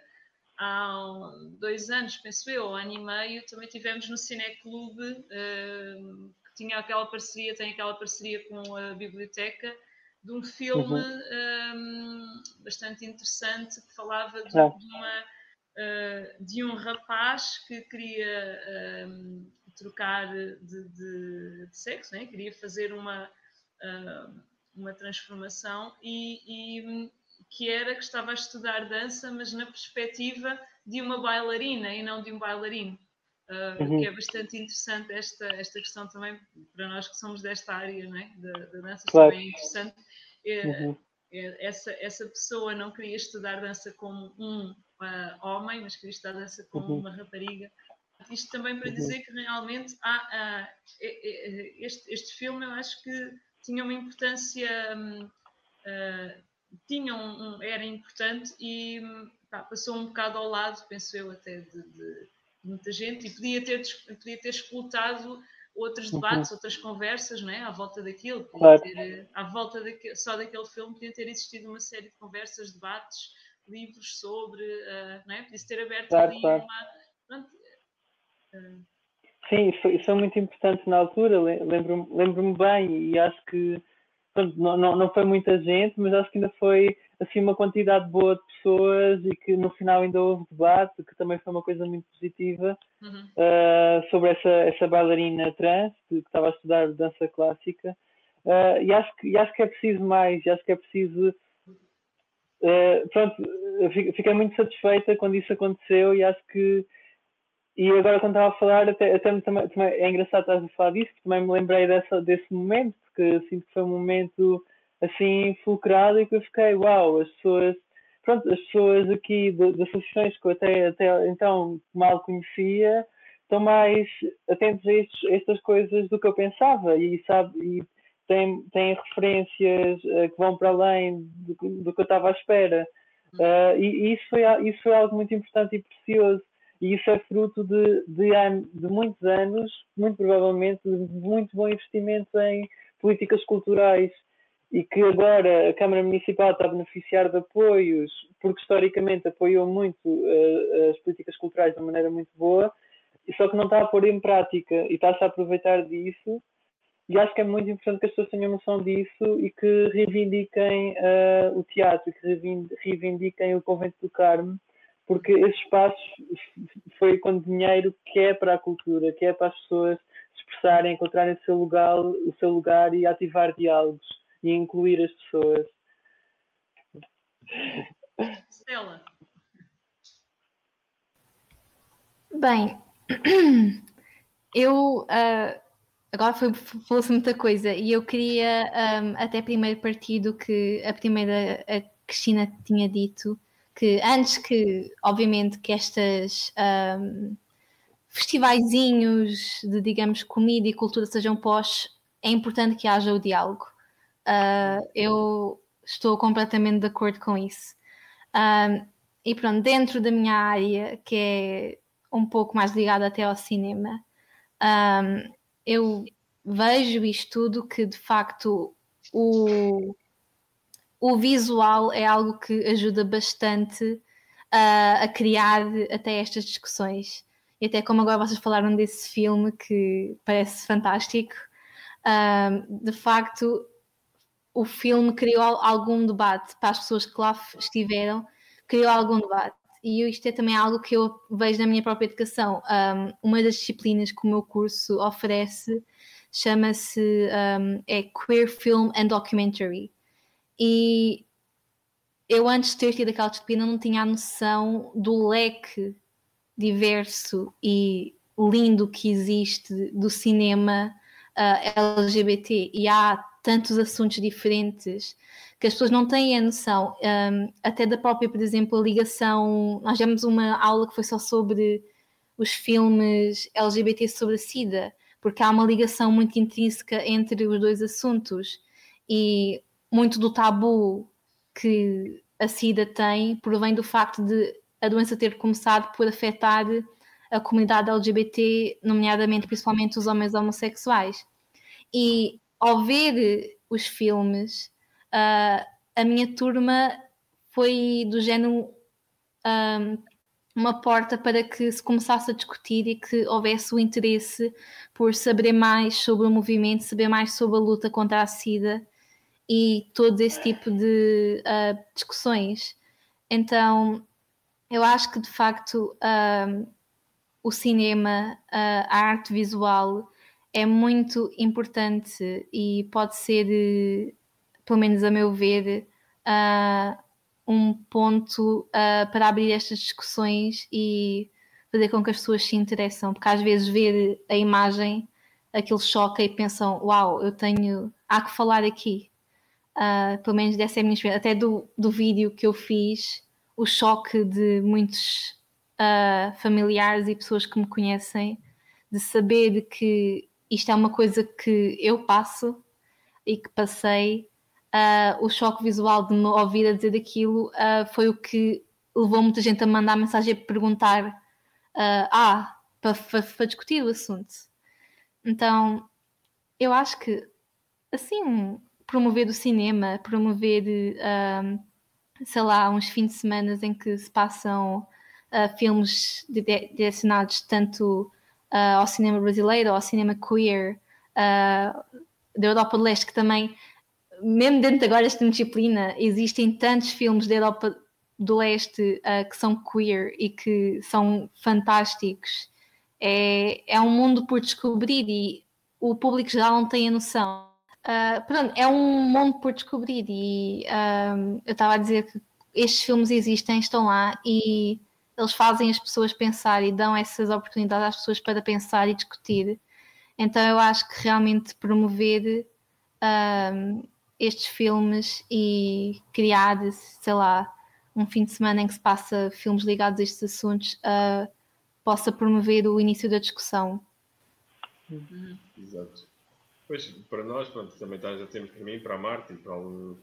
há dois anos, penso eu, ou ano e meio, também tivemos no Cineclube, uh, que tinha aquela parceria, tem aquela parceria com a biblioteca, de um filme uhum. um, bastante interessante que falava de, é. de uma, uh, de um rapaz que queria um, trocar de, de, de, sexo, né? queria fazer uma, uh, uma transformação e, e, que era que estava a estudar dança, mas na perspectiva de uma bailarina e não de um bailarino. Uh, uhum. que é bastante interessante esta, esta questão também para nós que somos desta área não é? da, da dança claro. também é interessante é, uhum. é, essa, essa pessoa não queria estudar dança como um uh, homem mas queria estudar dança como uhum. uma rapariga isto também para uhum. dizer que realmente há, este, este filme eu acho que tinha uma importância, uh, tinha um, um, era importante e pá, passou um bocado ao lado, penso eu, até de, de, muita gente, e podia ter, podia ter explotado outros uhum. debates, uhum. outras conversas, não é? À volta daquilo, claro. ter, à volta daquele, só daquele filme, podia ter existido uma série de conversas, debates, livros sobre, uh, não é? Podia ter aberto claro, ali claro. uma. Pronto, uh, Sim, isso, isso é muito importante na altura, lembro-me lembro bem e acho que pronto, não, não, não foi muita gente, mas acho que ainda foi assim uma quantidade boa de pessoas e que no final ainda houve debate, que também foi uma coisa muito positiva uhum. uh, sobre essa, essa bailarina trans que, que, estava a estudar dança clássica. Uh, e, acho que, e acho que é preciso mais, e acho que é preciso. Uh, pronto, fiquei muito satisfeita quando isso aconteceu e acho que e agora quando estava a falar, até, até também, também, é engraçado estar a falar disso, porque também me lembrei dessa, desse momento, porque sinto que foi um momento assim fulcrado e que eu fiquei, uau, as pessoas, pronto, as pessoas aqui das associações que eu até, até então mal conhecia, estão mais atentos a, estes, a estas coisas do que eu pensava e sabe, e têm, têm referências uh, que vão para além do, do que eu estava à espera. Uh, e, e isso, foi, isso foi algo muito importante e precioso e isso é fruto de, de, de muitos anos, muito provavelmente, de muito bom investimento em políticas culturais. E que agora a Câmara Municipal está a beneficiar de apoios, porque historicamente apoiou muito uh, as políticas culturais de uma maneira muito boa, só que não está a pôr em prática e está-se a aproveitar disso. E acho que é muito importante que as pessoas tenham noção disso e que reivindiquem uh, o teatro, que reivindiquem o Convento do Carmo, porque esse espaço foi com dinheiro que é para a cultura, que é para as pessoas se expressarem, encontrarem o seu lugar, o seu lugar e ativar diálogos e incluir as pessoas. Stella. Bem, eu uh, agora falou-se muita coisa e eu queria um, até primeiro partir do que a primeira a Cristina tinha dito, que antes que, obviamente, que estas um, de, digamos, comida e cultura sejam pós, é importante que haja o diálogo. Uh, eu estou completamente de acordo com isso. Um, e pronto, dentro da minha área, que é um pouco mais ligada até ao cinema, um, eu vejo isto tudo que de facto o, o visual é algo que ajuda bastante uh, a criar até estas discussões. E até como agora vocês falaram desse filme que parece fantástico, de facto o filme criou algum debate para as pessoas que lá estiveram, criou algum debate. E isto é também algo que eu vejo na minha própria educação. Um, uma das disciplinas que o meu curso oferece chama-se um, é Queer Film and Documentary. E eu antes de ter tido aquela disciplina não tinha a noção do leque diverso e lindo que existe do cinema uh, LGBT e há tantos assuntos diferentes que as pessoas não têm a noção, um, até da própria, por exemplo, a ligação. Nós tivemos uma aula que foi só sobre os filmes LGBT sobre a SIDA, porque há uma ligação muito intrínseca entre os dois assuntos. E muito do tabu que a SIDA tem provém do facto de a doença ter começado por afetar a comunidade LGBT, nomeadamente principalmente os homens homossexuais. E ao ver os filmes, uh, a minha turma foi do género um, uma porta para que se começasse a discutir e que houvesse o interesse por saber mais sobre o movimento, saber mais sobre a luta contra a SIDA e todo esse tipo de uh, discussões. Então, eu acho que de facto um, o cinema, uh, a arte visual é muito importante e pode ser, pelo menos a meu ver, uh, um ponto uh, para abrir estas discussões e fazer com que as pessoas se interessam, porque às vezes ver a imagem aquilo choca e pensam, uau, eu tenho, há que falar aqui. Uh, pelo menos dessa é a minha experiência. Até do, do vídeo que eu fiz, o choque de muitos uh, familiares e pessoas que me conhecem, de saber que isto é uma coisa que eu passo e que passei. Uh, o choque visual de me ouvir a dizer aquilo uh, foi o que levou muita gente a mandar mensagem a perguntar ah, para discutir o assunto. Então, eu acho que assim, promover o cinema, promover, sei lá, uns fins de semana em que se passam filmes direcionados tanto uh, ao cinema brasileiro, ao cinema queer uh, da Europa do Leste, que também, mesmo dentro de agora desta disciplina, existem tantos filmes da Europa do Leste uh, que são queer e que são fantásticos. É, é um mundo por descobrir e o público geral não tem a noção. Uh, pronto, é um mundo por descobrir e eu estava a dizer que estes filmes existem, estão lá e eles fazem as pessoas pensar e dão essas oportunidades às pessoas para pensar e discutir. Então eu acho que realmente promover um, estes filmes e criar, sei lá, um fim de semana em que se passa filmes ligados a estes assuntos uh, possa promover o início da discussão. Uhum. Exato. Pois, para nós, pronto, também tá, já temos para mim, para a Marta e para o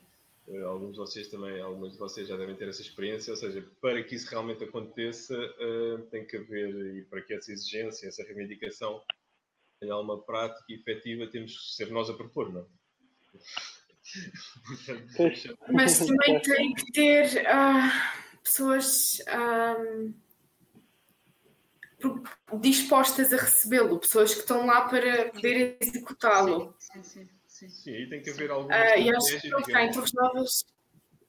eh, alguns de vocês também, alguns de vocês já devem ter essa experiência, ou seja, para que isso realmente aconteça, uh, tem que haver, e para que essa exigência, essa reivindicação tenha alguma prática e efetiva, temos que ser nós a propor, não Mas também tem que ter uh, pessoas um, dispostas a recebê-lo, pessoas que estão lá para poder executá-lo. Sim, sim, sim, sim. aí tem que haver alguma uh, E acho que cá em Torres Novas,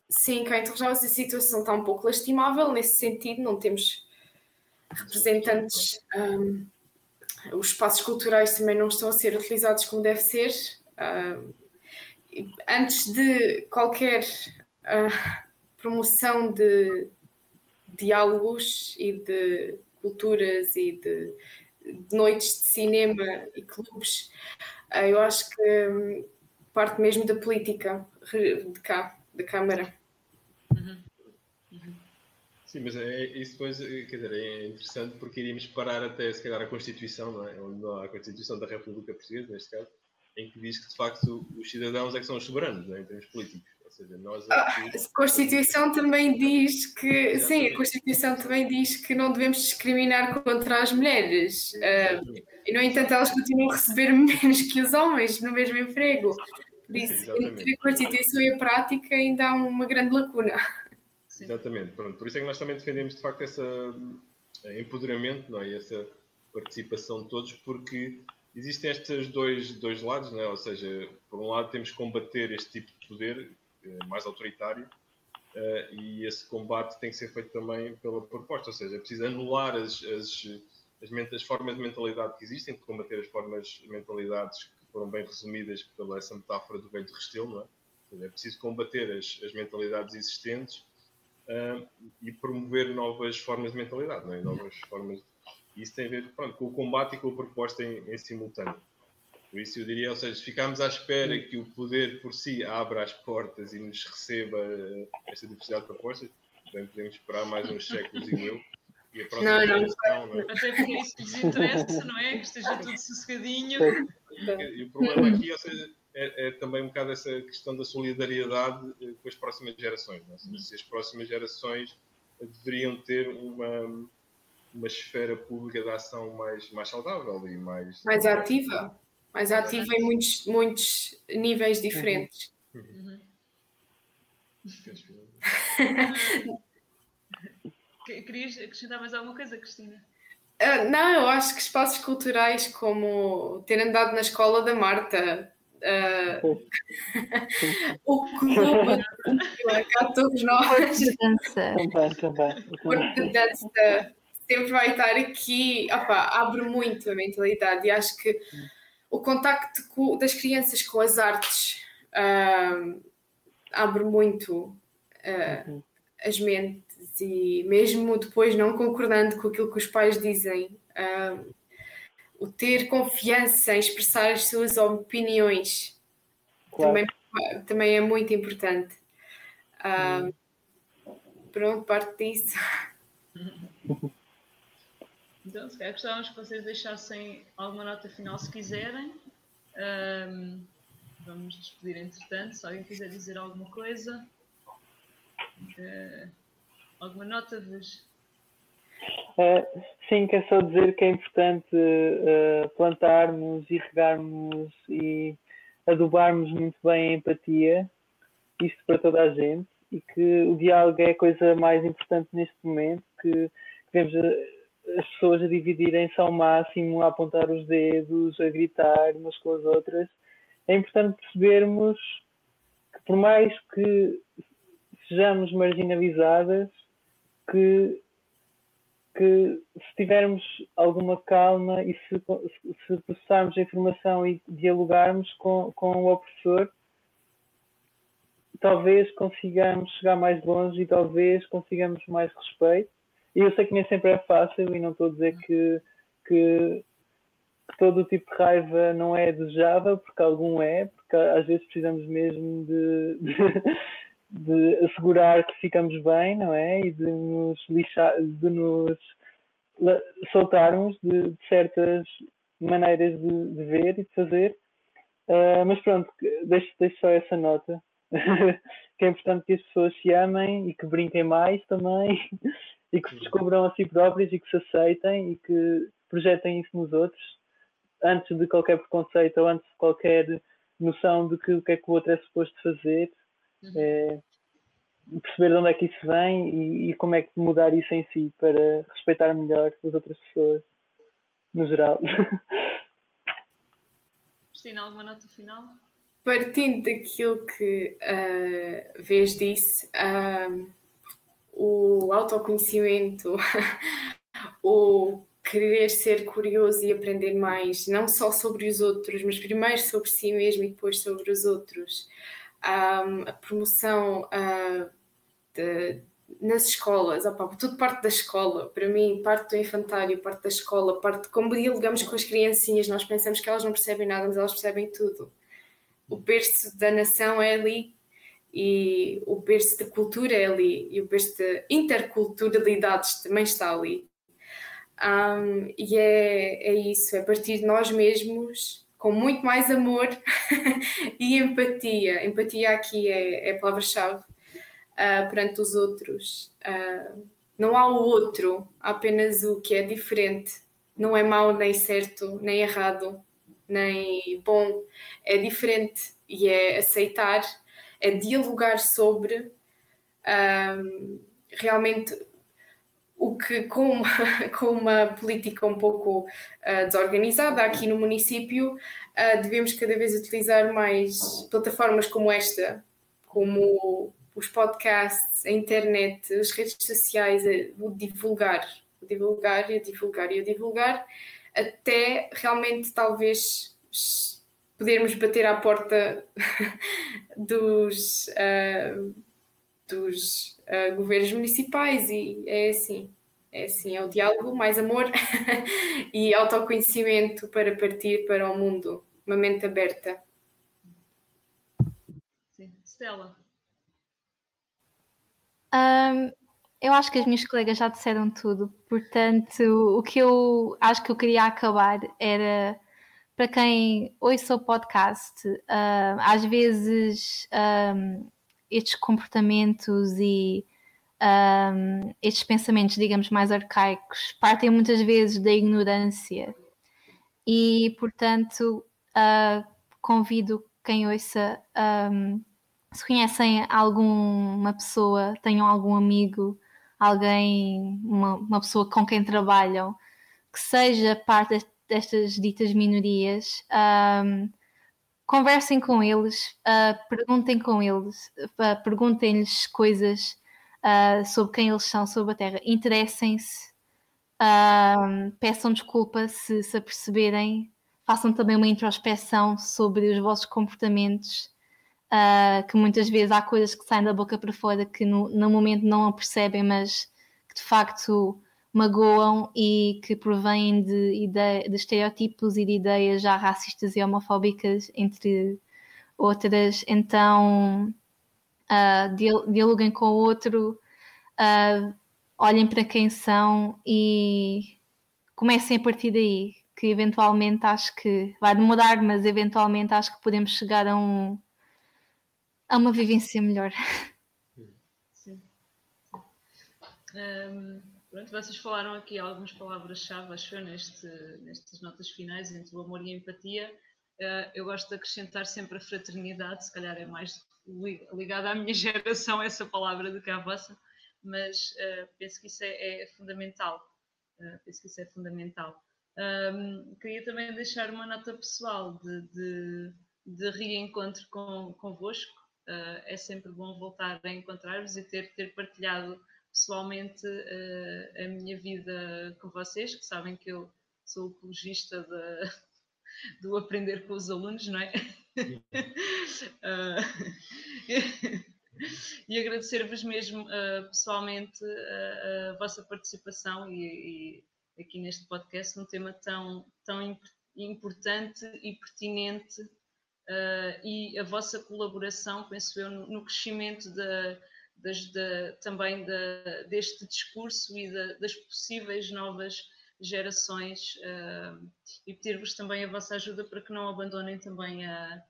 sim, cá em Torres Novas a situação está um pouco lastimável nesse sentido, não temos representantes, um, os espaços culturais também não estão a ser utilizados como deve ser. Uh, antes de qualquer uh, promoção de diálogos e de culturas e de, de noites de cinema e clubes, uh, eu acho que um, parte mesmo da política de cá, da Câmara. Sim, mas é, isso depois quer dizer, é interessante porque iríamos parar até se calhar a Constituição, não é? Onde a Constituição da República Portuguesa, neste caso, em que diz que de facto os cidadãos é que são os soberanos é? em termos políticos. Seja, nós ah, a Constituição também diz que sim, a Constituição também diz que não devemos discriminar contra as mulheres. Uh, e no entanto elas continuam a receber menos que os homens no mesmo emprego. Por isso, entre a Constituição e a prática ainda há uma grande lacuna. Exatamente, pronto. Por isso é que nós também defendemos de facto esse empoderamento não é? e essa participação de todos, porque existem estes dois, dois lados, não é? ou seja, por um lado temos que combater este tipo de poder eh, mais autoritário uh, e esse combate tem que ser feito também pela proposta, ou seja, é preciso anular as, as, as, as formas de mentalidade que existem, combater as formas de mentalidades que foram bem resumidas pela essa metáfora do velho de Restelo, não é? É preciso combater as, as mentalidades existentes uh, e promover novas formas de mentalidade, não é? novas formas. Isso tem a ver pronto, com o combate e com a proposta em, em simultâneo. Por isso eu diria, ou seja, se ficarmos à espera que o poder por si abra as portas e nos receba eh, esta diversidade de propostas, bem podemos esperar mais uns séculos, digo eu. E a próxima não, não, geração, não é? Até porque isso desinteressa, não é? Que esteja tudo sossegadinho. E o problema aqui, ou seja, é, é, também um bocado essa questão da solidariedade eh, com as próximas gerações. Não é? Se as próximas gerações deveriam ter uma, uma esfera pública de ação mais, mais saudável e mais... Mais ativa mais ativa em muitos, muitos níveis uhum. diferentes. Uhum. Querias acrescentar mais alguma coisa, Cristina? Uh, não, eu acho que espaços culturais como ter andado na escola da Marta, uh, o clube cá todos nós, o de dança sempre vai estar aqui, opa, abre muito a mentalidade e acho que o contacto com, das crianças com as artes uh, abre muito uh, as mentes e mesmo depois não concordando com aquilo que os pais dizem, uh, o ter confiança em expressar as suas opiniões claro. também, também é muito importante. Uh, pronto, parte disso. Então, se calhar gostávamos que vocês deixassem alguma nota final se quiserem. Um, vamos despedir entretanto. Se alguém quiser dizer alguma coisa, uh, alguma nota vos. Uh, sim, quer só dizer que é importante uh, plantarmos regarmos e adubarmos muito bem a empatia, isto para toda a gente, e que o diálogo é a coisa mais importante neste momento, que, que devemos as pessoas a dividirem-se ao máximo, a apontar os dedos, a gritar umas com as outras. É importante percebermos que, por mais que sejamos marginalizadas, que, que se tivermos alguma calma e se, se processarmos a informação e dialogarmos com, com o opressor, talvez consigamos chegar mais longe e talvez consigamos mais respeito e eu sei que nem sempre é fácil e não estou a dizer que, que, que todo o tipo de raiva não é desejável, porque algum é, porque às vezes precisamos mesmo de, de, de assegurar que ficamos bem, não é? E de nos lixar, de nos soltarmos de, de certas maneiras de, de, ver e de fazer. Uh, mas pronto, deixo, deixo só essa nota. que é importante que as pessoas se amem e que brinquem mais também e que se descubram a si próprios e que se aceitem e que projetem isso nos outros antes de qualquer preconceito ou antes de qualquer noção de que o que é que o outro é suposto fazer. Uhum. É, perceber de onde é que isso vem e, e, como é que mudar isso em si para respeitar melhor as outras pessoas no geral. Cristina, alguma nota final? Partindo daquilo que a uh, Vez disse, uh, o autoconhecimento, o querer ser curioso e aprender mais, não só sobre os outros, mas primeiro sobre si mesmo e depois sobre os outros. Um, a promoção uh, de, nas escolas, opa, tudo parte da escola, para mim, parte do infantário, parte da escola, parte de como dialogamos com as criancinhas, nós pensamos que elas não percebem nada, mas elas percebem tudo. O berço da nação é ali e o berço da cultura é ali e o berço de interculturalidades também está ali. Um, e é, é isso, é partir de nós mesmos com muito mais amor e empatia. Empatia aqui é, é a palavra-chave uh, perante os outros. Uh, não há o outro, há apenas o que é diferente. Não é mau nem certo, nem errado, nem bom. É diferente e é aceitar, é dialogar sobre. Um, realmente o que com uma, com uma política um pouco uh, desorganizada aqui no município, uh, devemos cada vez utilizar mais plataformas como esta, como os podcasts, a internet, as redes sociais, o divulgar, o divulgar e divulgar e divulgar, até realmente talvez podermos bater à porta dos, uh, dos uh, governos municipais e é assim, é assim, é o diálogo, mais amor e autoconhecimento para partir para o mundo, uma mente aberta. Sim. Stella. Um, eu acho que as minhas colegas já disseram tudo, portanto, o que eu acho que eu queria acabar era para quem ouça o podcast, uh, às vezes um, estes comportamentos e um, estes pensamentos, digamos, mais arcaicos, partem muitas vezes da ignorância. E, portanto, uh, convido quem ouça, um, se conhecem alguma pessoa, tenham algum amigo, alguém, uma, uma pessoa com quem trabalham, que seja parte destas ditas minorias, um, conversem com eles, uh, perguntem com eles, uh, perguntem-lhes coisas uh, sobre quem eles são, sobre a Terra, interessem-se, peçam desculpa se se aperceberem, façam também uma introspeção sobre os vossos comportamentos, que muitas vezes há coisas que saem da boca para fora que no, no momento não percebem, mas que de facto magoam e que provêm de, de estereótipos e de ideias já racistas e homofóbicas, entre outras. Então, uh, dialoguem com o outro, uh, olhem para quem são e comecem a partir daí. Que eventualmente acho que vai demorar, mas eventualmente acho que podemos chegar a, um, a uma vivência melhor. Sim. Um Pronto, vocês falaram aqui algumas palavras-chave, acho eu, neste, nestas notas finais, entre o amor e a empatia. Uh, eu gosto de acrescentar sempre a fraternidade, se calhar é mais ligada à minha geração essa palavra do que à vossa, mas uh, penso que isso é, é fundamental. Uh, penso que isso é fundamental. Um, queria também deixar uma nota pessoal de, de, de reencontro com, convosco. é sempre bom voltar a encontrar-vos e ter, ter partilhado pessoalmente uh, a minha vida com vocês, que sabem que eu sou apologista de, do aprender com os alunos, não é? uh, e agradecer-vos mesmo uh, pessoalmente a, vossa participação e, e, aqui neste podcast num tema tão, tão importante e pertinente e a vossa colaboração, penso eu, no crescimento da das, da, também deste discurso e da, das possíveis novas gerações uh, e pedir-vos também a vossa ajuda para que não abandonem também a,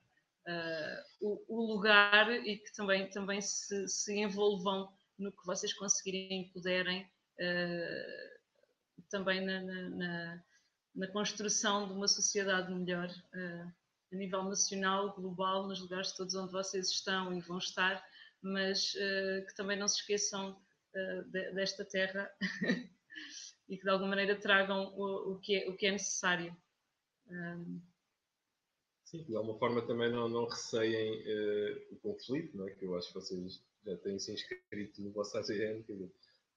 a, o, o, lugar e que também, também se, se, envolvam no que vocês conseguirem e puderem uh, também na, na, na, construção de uma sociedade melhor uh, a nível nacional, global, nos lugares todos onde vocês estão e vão estar mas uh, que também não se esqueçam uh, de, desta terra e que de alguma maneira tragam o, o, que, é, o que é necessário. Um... Sim, de alguma forma também não, não receiem uh, o conflito, não é? que eu acho que vocês já têm se inscrito no vosso AGN,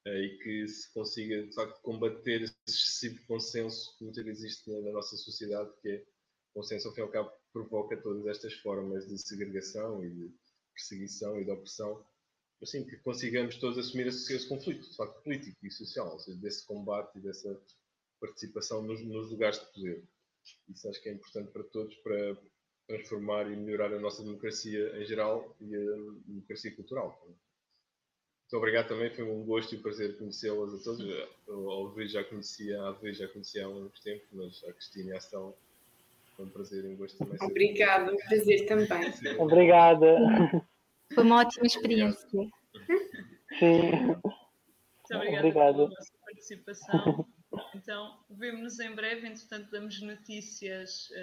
e que se consiga de facto combater esse excessivo consenso que muitas vezes existe na, na nossa sociedade, que é consenso ao fim e ao cabo provoca todas estas formas de segregação e de perseguição e de opressão, assim, que consigamos todos assumir esse, esse, conflito, de facto, político e social, ou seja, desse combate e dessa participação nos, nos, lugares de poder. Isso acho que é importante para todos para transformar e melhorar a nossa democracia em geral e a democracia cultural. Muito obrigado também, foi um gosto e um prazer conhecê-las a todos. Ao Luís já conhecia, a Luís já conhecia há uns tempos, mas a Cristina e a Astal foi um prazer e um gosto também. Obrigada, um prazer também. Obrigada. Foi uma ótima experiência. Sim. Muito obrigada, obrigada. pela vossa participação. Então, vemo-nos em breve, entretanto, damos notícias.